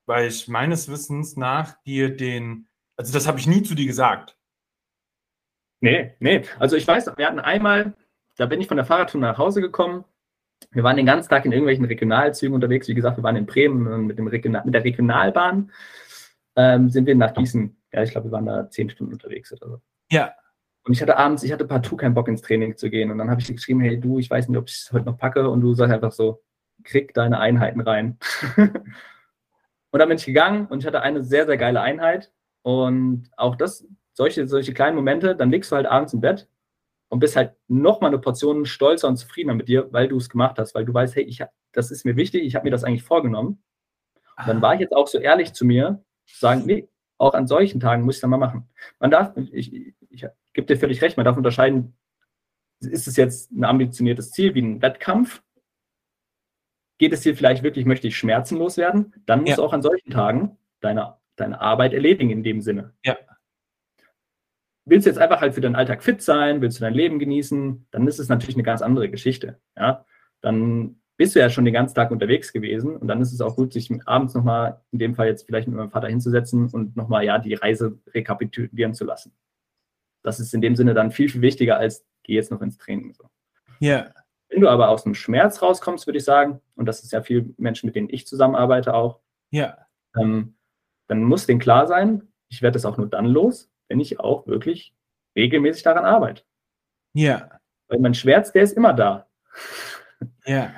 weil ich meines Wissens nach dir den, also das habe ich nie zu dir gesagt. Nee, nee. Also ich weiß, wir hatten einmal, da bin ich von der Fahrradtour nach Hause gekommen. Wir waren den ganzen Tag in irgendwelchen Regionalzügen unterwegs. Wie gesagt, wir waren in Bremen mit, dem Regional, mit der Regionalbahn. Ähm, sind wir nach Gießen. Ja, ich glaube, wir waren da zehn Stunden unterwegs oder so. Ja. Und ich hatte abends, ich hatte partout keinen Bock ins Training zu gehen. Und dann habe ich dir geschrieben, hey du, ich weiß nicht, ob ich es heute noch packe. Und du sagst einfach so, krieg deine Einheiten rein. Und dann bin ich gegangen und ich hatte eine sehr, sehr geile Einheit. Und auch das, solche, solche kleinen Momente, dann liegst du halt abends im Bett und bist halt nochmal eine Portion stolzer und zufriedener mit dir, weil du es gemacht hast, weil du weißt, hey, ich, das ist mir wichtig, ich habe mir das eigentlich vorgenommen. Und dann war ich jetzt auch so ehrlich zu mir, zu sagen, nee, auch an solchen Tagen muss ich dann mal machen. Man darf, ich, ich, ich gebe dir völlig recht, man darf unterscheiden, ist es jetzt ein ambitioniertes Ziel wie ein Wettkampf geht es dir vielleicht wirklich, möchte ich schmerzenlos werden, dann musst ja. du auch an solchen Tagen deine, deine Arbeit erledigen in dem Sinne. Ja. Willst du jetzt einfach halt für deinen Alltag fit sein, willst du dein Leben genießen, dann ist es natürlich eine ganz andere Geschichte. Ja? Dann bist du ja schon den ganzen Tag unterwegs gewesen und dann ist es auch gut, sich abends nochmal, in dem Fall jetzt vielleicht mit meinem Vater hinzusetzen und nochmal ja die Reise rekapitulieren zu lassen. Das ist in dem Sinne dann viel, viel wichtiger als geh jetzt noch ins Training. So. Ja. Wenn du aber aus dem Schmerz rauskommst, würde ich sagen, und das ist ja viel Menschen, mit denen ich zusammenarbeite auch, Ja. ähm, dann muss denen klar sein, ich werde das auch nur dann los, wenn ich auch wirklich regelmäßig daran arbeite. Ja. Weil mein Schmerz, der ist immer da. Ja.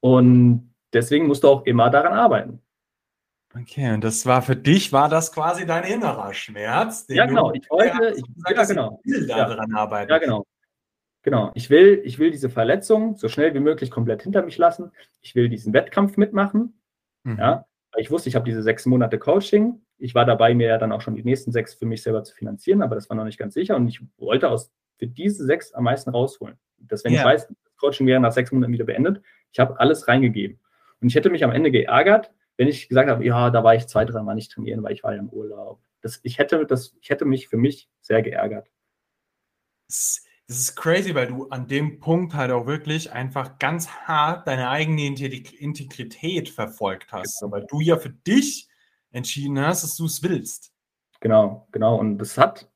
Und deswegen musst du auch immer daran arbeiten. Okay, und das war für dich, war das quasi dein innerer Schmerz? den Ja, du- genau. Ich wollte, ich, gesagt, ja, genau. Ich will Ja. daran arbeiten. Ja, genau. Genau. Ich will, ich will diese Verletzung so schnell wie möglich komplett hinter mich lassen. Ich will diesen Wettkampf mitmachen. Mhm. Ja. Weil ich wusste, ich habe diese sechs Monate Coaching. Ich war dabei, mir ja dann auch schon die nächsten sechs für mich selber zu finanzieren, aber das war noch nicht ganz sicher. Und ich wollte aus für diese sechs am meisten rausholen. Dass, wenn Ja. ich weiß, das Coaching wäre nach sechs Monaten wieder beendet, ich habe alles reingegeben. Und ich hätte mich am Ende geärgert, wenn ich gesagt habe, ja, da war ich zwei, drei Mal nicht trainieren, weil ich war ja im Urlaub. Das, ich, hätte das, ich hätte mich für mich sehr geärgert. Das ist crazy, weil du an dem Punkt halt auch wirklich einfach ganz hart deine eigene Integ- Integrität verfolgt hast. So, weil du ja für dich entschieden hast, dass du es willst. Genau, genau. Und das hat,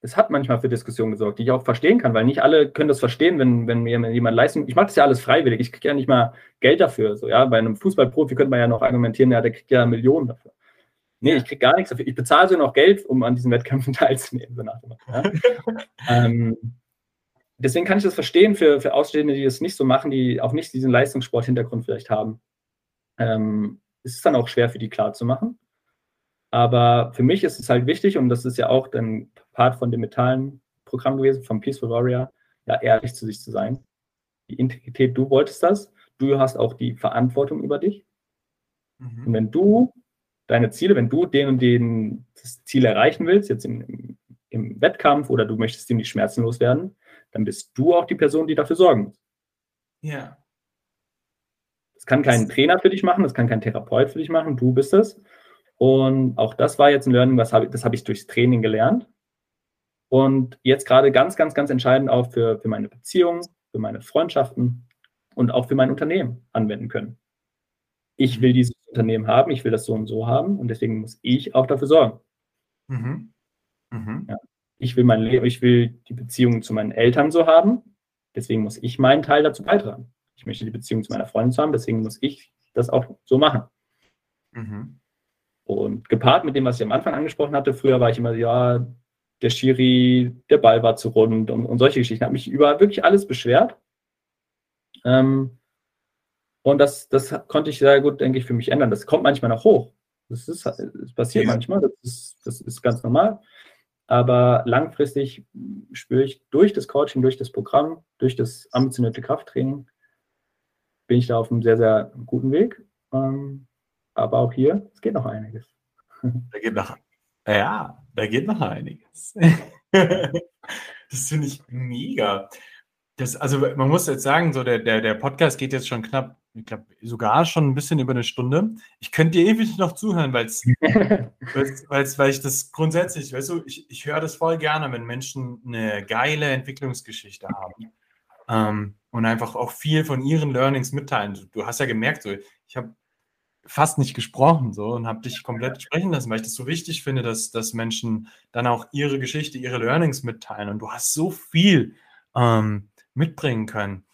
es hat manchmal für Diskussionen gesorgt, die ich auch verstehen kann, weil nicht alle können das verstehen, wenn, wenn mir jemand Leistung. Ich mache das ja alles freiwillig, ich kriege ja nicht mal Geld dafür. So, ja, bei einem Fußballprofi könnte man ja noch argumentieren, ja, der kriegt ja Millionen dafür. Nee, ich kriege gar nichts dafür. Ich bezahle sogar noch Geld, um an diesen Wettkämpfen teilzunehmen. So nach dem ja. ähm, deswegen kann ich das verstehen für, für Ausstehende, die das nicht so machen, die auch nicht diesen Leistungssport-Hintergrund vielleicht haben. Ähm, es ist dann auch schwer für die klar zu machen. Aber für mich ist es halt wichtig, und das ist ja auch dann Part von dem mentalen Programm gewesen, vom Peaceful Warrior, ja, ehrlich zu sich zu sein. Die Integrität, du wolltest das, du hast auch die Verantwortung über dich. Und Mhm. wenn du deine Ziele, wenn du den und den das Ziel erreichen willst, jetzt im, im, Wettkampf oder du möchtest dem die Schmerzen loswerden, dann bist du auch die Person, die dafür sorgen muss. Ja. Das kann kein Trainer für dich machen, das kann kein Therapeut für dich machen, du bist es. Und auch das war jetzt ein Learning, was hab das habe ich durchs Training gelernt. Und jetzt gerade ganz, ganz, ganz entscheidend auch für, für meine Beziehungen, für meine Freundschaften und auch für mein Unternehmen anwenden können. Ich will dieses Unternehmen haben, ich will das so und so haben und deswegen muss ich auch dafür sorgen. Mhm. Mhm. Ja. Ich will mein Leben, ich will die Beziehung zu meinen Eltern so haben, deswegen muss ich meinen Teil dazu beitragen. Ich möchte die Beziehung zu meiner Freundin so haben, deswegen muss ich das auch so machen. Mhm. Und gepaart mit dem, was ich am Anfang angesprochen hatte, früher war ich immer, ja, der Schiri, der Ball war zu rund und, und solche Geschichten. Habe mich über wirklich alles beschwert. Ähm, und das, das konnte ich sehr gut, denke ich, für mich ändern. Das kommt manchmal noch hoch. Das, ist, das passiert Ja. manchmal, das ist, das ist ganz normal. Aber langfristig spüre ich durch das Coaching, durch das Programm, durch das ambitionierte Krafttraining, bin ich da auf einem sehr, sehr guten Weg. Ähm, aber auch hier, es geht noch einiges. Da geht noch, ja, da geht noch einiges. das finde ich mega. Das, also man muss jetzt sagen, so der, der, der Podcast geht jetzt schon knapp, ich glaube sogar schon ein bisschen über eine Stunde. Ich könnte dir ewig noch zuhören, weil es Weil's, weil's, weil ich das grundsätzlich, weißt du, ich, ich höre das voll gerne, wenn Menschen eine geile Entwicklungsgeschichte haben ähm, und einfach auch viel von ihren Learnings mitteilen. Du, du hast ja gemerkt, so, ich habe fast nicht gesprochen so und habe dich komplett sprechen lassen, weil ich das so wichtig finde, dass, dass Menschen dann auch ihre Geschichte, ihre Learnings mitteilen und du hast so viel ähm, mitbringen können.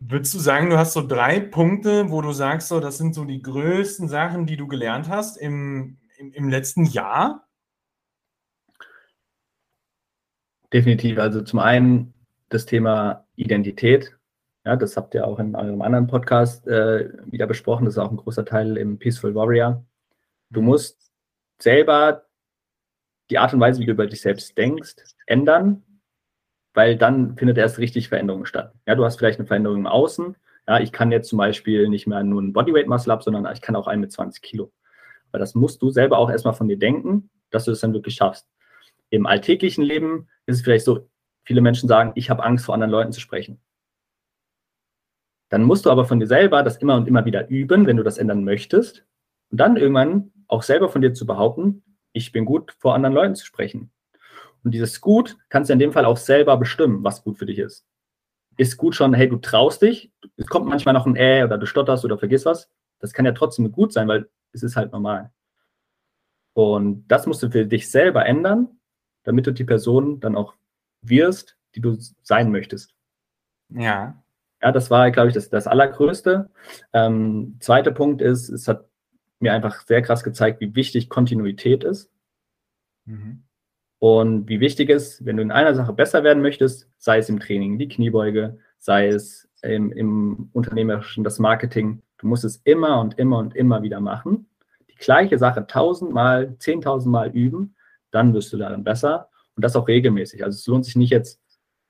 Würdest du sagen, du hast so drei Punkte, wo du sagst, so, das sind so die größten Sachen, die du gelernt hast im, im, im letzten Jahr? Definitiv. Also zum einen das Thema Identität. Ja, das habt ihr auch in eurem anderen Podcast äh, wieder besprochen. Das ist auch ein großer Teil im Peaceful Warrior. Du musst selber die Art und Weise, wie du über dich selbst denkst, ändern, weil dann findet erst richtig Veränderung statt. Ja, du hast vielleicht eine Veränderung im Außen. Ja, ich kann jetzt zum Beispiel nicht mehr nur einen Bodyweight Muscle Up, sondern ich kann auch einen mit 20 Kilo. Aber das musst du selber auch erstmal von dir denken, dass du es dann wirklich schaffst. Im alltäglichen Leben ist es vielleicht so, viele Menschen sagen, ich habe Angst vor anderen Leuten zu sprechen. Dann musst du aber von dir selber das immer und immer wieder üben, wenn du das ändern möchtest. Und dann irgendwann auch selber von dir zu behaupten, ich bin gut, vor anderen Leuten zu sprechen. Und dieses Gut kannst du in dem Fall auch selber bestimmen, was gut für dich ist. ist gut schon, hey, du traust dich. Es kommt manchmal noch ein Äh oder du stotterst oder vergisst was. Das kann ja trotzdem gut sein, weil es ist halt normal. Und das musst du für dich selber ändern, damit du die Person dann auch wirst, die du sein möchtest. Ja. Ja, das war, glaube ich, das, das Allergrößte. Ähm, zweiter Punkt ist, es hat mir einfach sehr krass gezeigt, wie wichtig Kontinuität ist. Mhm. Und wie wichtig es, wenn du in einer Sache besser werden möchtest, sei es im Training, die Kniebeuge, sei es im, im Unternehmerischen, das Marketing, du musst es immer und immer und immer wieder machen. Die gleiche Sache tausendmal, zehntausendmal üben, dann wirst du darin besser. Und das auch regelmäßig. Also es lohnt sich nicht jetzt,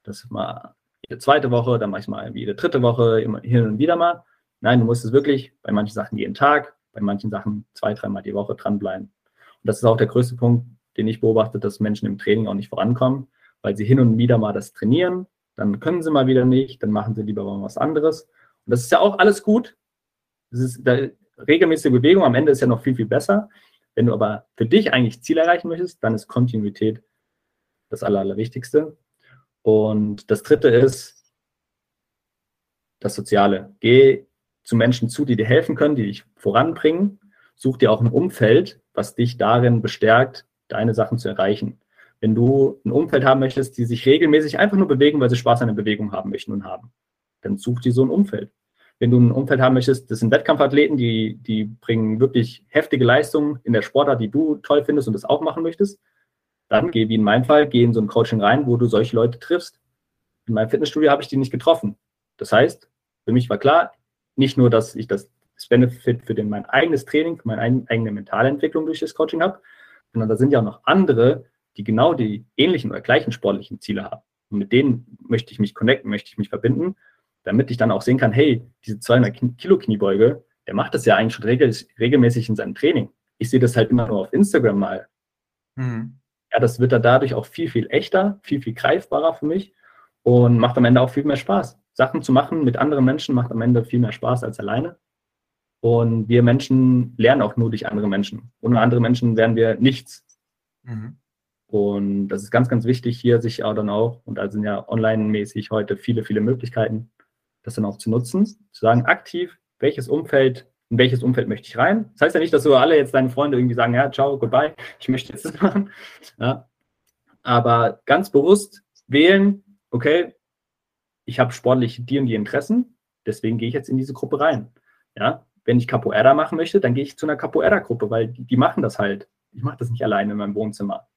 das mal jede zweite Woche, dann manchmal jede dritte Woche, immer hin und wieder mal. Nein, du musst es wirklich bei manchen Sachen jeden Tag, bei manchen Sachen zwei, dreimal die Woche dranbleiben. Und das ist auch der größte Punkt, den ich beobachte, dass Menschen im Training auch nicht vorankommen, weil sie hin und wieder mal das trainieren, dann können sie mal wieder nicht, dann machen sie lieber mal was anderes. Und das ist ja auch alles gut. Das ist da, regelmäßige Bewegung am Ende ist ja noch viel, viel besser. Wenn du aber für dich eigentlich Ziel erreichen möchtest, dann ist Kontinuität das Aller, Allerwichtigste. Und das Dritte ist das Soziale. Geh zu Menschen zu, die dir helfen können, die dich voranbringen. Such dir auch ein Umfeld, was dich darin bestärkt, deine Sachen zu erreichen. Wenn du ein Umfeld haben möchtest, die sich regelmäßig einfach nur bewegen, weil sie Spaß an der Bewegung haben möchten und haben, dann such dir so ein Umfeld. Wenn du ein Umfeld haben möchtest, das sind Wettkampfathleten, die, die bringen wirklich heftige Leistungen in der Sportart, die du toll findest und das auch machen möchtest, dann geh, wie in meinem Fall, geh in so ein Coaching rein, wo du solche Leute triffst. In meinem Fitnessstudio habe ich die nicht getroffen. Das heißt, für mich war klar, nicht nur, dass ich das, Benefit für den, mein eigenes Training, meine eigene mentale Entwicklung durch das Coaching habe, sondern da sind ja auch noch andere, die genau die ähnlichen oder gleichen sportlichen Ziele haben. Und mit denen möchte ich mich connecten, möchte ich mich verbinden, damit ich dann auch sehen kann, hey, diese 200 Kilo Kniebeuge, der macht das ja eigentlich schon regel, regelmäßig in seinem Training. Ich sehe das halt immer nur auf Instagram mal. Mhm. Ja, das wird dann dadurch auch viel, viel echter, viel, viel greifbarer für mich und macht am Ende auch viel mehr Spaß. Sachen zu machen mit anderen Menschen macht am Ende viel mehr Spaß als alleine. Und wir Menschen lernen auch nur durch andere Menschen. Ohne andere Menschen wären wir nichts. Mhm. Und das ist ganz, ganz wichtig, hier sich auch dann auch, und da sind ja online-mäßig heute viele, viele Möglichkeiten, das dann auch zu nutzen, zu sagen, aktiv, welches Umfeld, in welches Umfeld möchte ich rein. Das heißt ja nicht, dass du alle jetzt deine Freunde irgendwie sagen, ja, ciao, goodbye, ich möchte jetzt das machen. Ja. Aber ganz bewusst wählen, okay, ich habe sportlich die und die Interessen, deswegen gehe ich jetzt in diese Gruppe rein. Ja, wenn ich Capoeira machen möchte, dann gehe ich zu einer Capoeira-Gruppe, weil die, die, machen das halt. Ich mache das nicht alleine in meinem Wohnzimmer.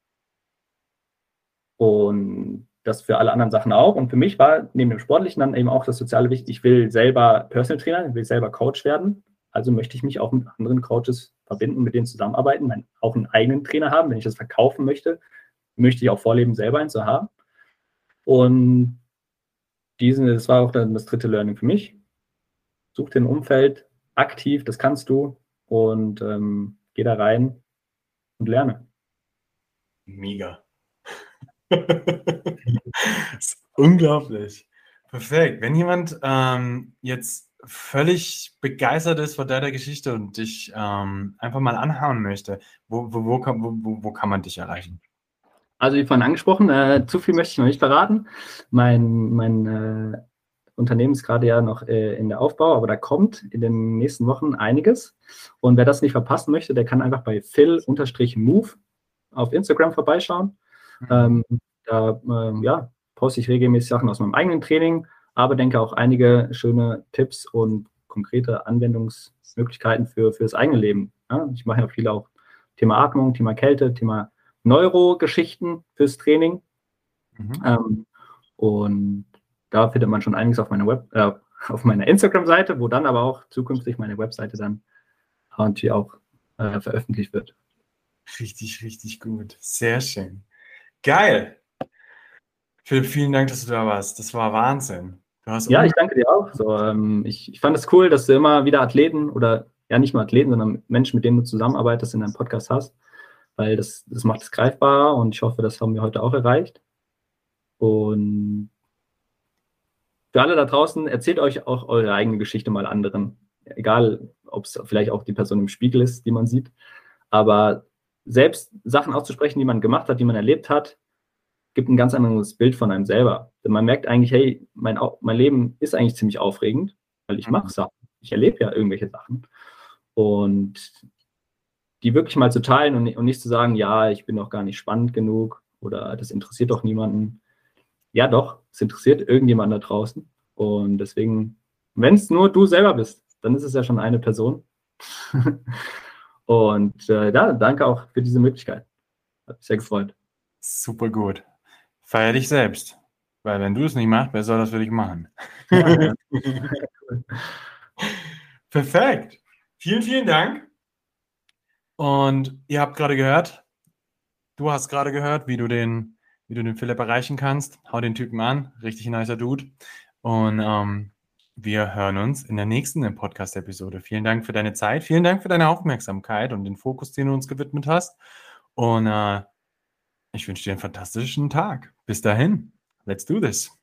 Und das für alle anderen Sachen auch. Und für mich war neben dem Sportlichen dann eben auch das Soziale wichtig. Ich will selber Personal Trainer, ich will selber Coach werden. Also möchte ich mich auch mit anderen Coaches verbinden, mit denen zusammenarbeiten, auch einen eigenen Trainer haben. Wenn ich das verkaufen möchte, möchte ich auch vorleben, selber einen zu haben. Und diesen, das war auch dann das dritte Learning für mich. Such dir ein Umfeld, aktiv, das kannst du und ähm, geh da rein und lerne. Mega. unglaublich. Perfekt. Wenn jemand ähm, jetzt völlig begeistert ist von deiner Geschichte und dich ähm, einfach mal anhauen möchte, wo, wo, wo, kann, wo, wo kann man dich erreichen? Also wie vorhin angesprochen, äh, zu viel möchte ich noch nicht verraten. Mein, mein äh, Unternehmen ist gerade ja noch äh, in der Aufbau, aber da kommt in den nächsten Wochen einiges. Und wer das nicht verpassen möchte, der kann einfach bei phil-move auf Instagram vorbeischauen. Mhm. Ähm, da äh, ja, poste ich regelmäßig Sachen aus meinem eigenen Training, aber denke auch einige schöne Tipps und konkrete Anwendungsmöglichkeiten für, für das eigene Leben. Ja, ich mache ja viel auch Thema Atmung, Thema Kälte, Thema Neurogeschichten fürs Training. Mhm. Ähm, und da findet man schon einiges auf meiner Web, äh, auf meiner Instagram-Seite, wo dann aber auch zukünftig meine Webseite dann auch äh, veröffentlicht wird. Richtig, richtig gut. Sehr schön. Geil. Philipp, vielen Dank, dass du da warst. Das war Wahnsinn. Ja, ich danke dir auch. So, ähm, ich, ich fand es cool, dass du immer wieder Athleten oder ja nicht nur Athleten, sondern Menschen, mit denen du zusammenarbeitest, in deinem Podcast hast, weil das, das macht es greifbarer und ich hoffe, das haben wir heute auch erreicht. Und für alle da draußen, erzählt euch auch eure eigene Geschichte mal anderen. Egal, ob es vielleicht auch die Person im Spiegel ist, die man sieht. Aber selbst Sachen auszusprechen, die man gemacht hat, die man erlebt hat, gibt ein ganz anderes Bild von einem selber. Denn man merkt eigentlich, hey, mein, mein Leben ist eigentlich ziemlich aufregend, weil ich mhm. mache Sachen. Ich erlebe ja irgendwelche Sachen. Und die wirklich mal zu teilen und, und nicht zu sagen, ja, ich bin noch gar nicht spannend genug oder das interessiert doch niemanden. Ja, doch, es interessiert irgendjemand da draußen. Und deswegen, wenn es nur du selber bist, dann ist es ja schon eine Person. und äh, ja, danke auch für diese Möglichkeit. Hat mich sehr gefreut. Super gut. Feier dich selbst. Weil wenn du es nicht machst, wer soll das für dich machen? Perfekt. Vielen, vielen Dank. Und ihr habt gerade gehört, du hast gerade gehört, wie du den, wie du den Philipp erreichen kannst. Hau den Typen an, richtig nicer Dude. Und ähm, wir hören uns in der nächsten Podcast-Episode. Vielen Dank für deine Zeit, vielen Dank für deine Aufmerksamkeit und den Fokus, den du uns gewidmet hast. Und äh, ich wünsche dir einen fantastischen Tag. Bis dahin, let's do this.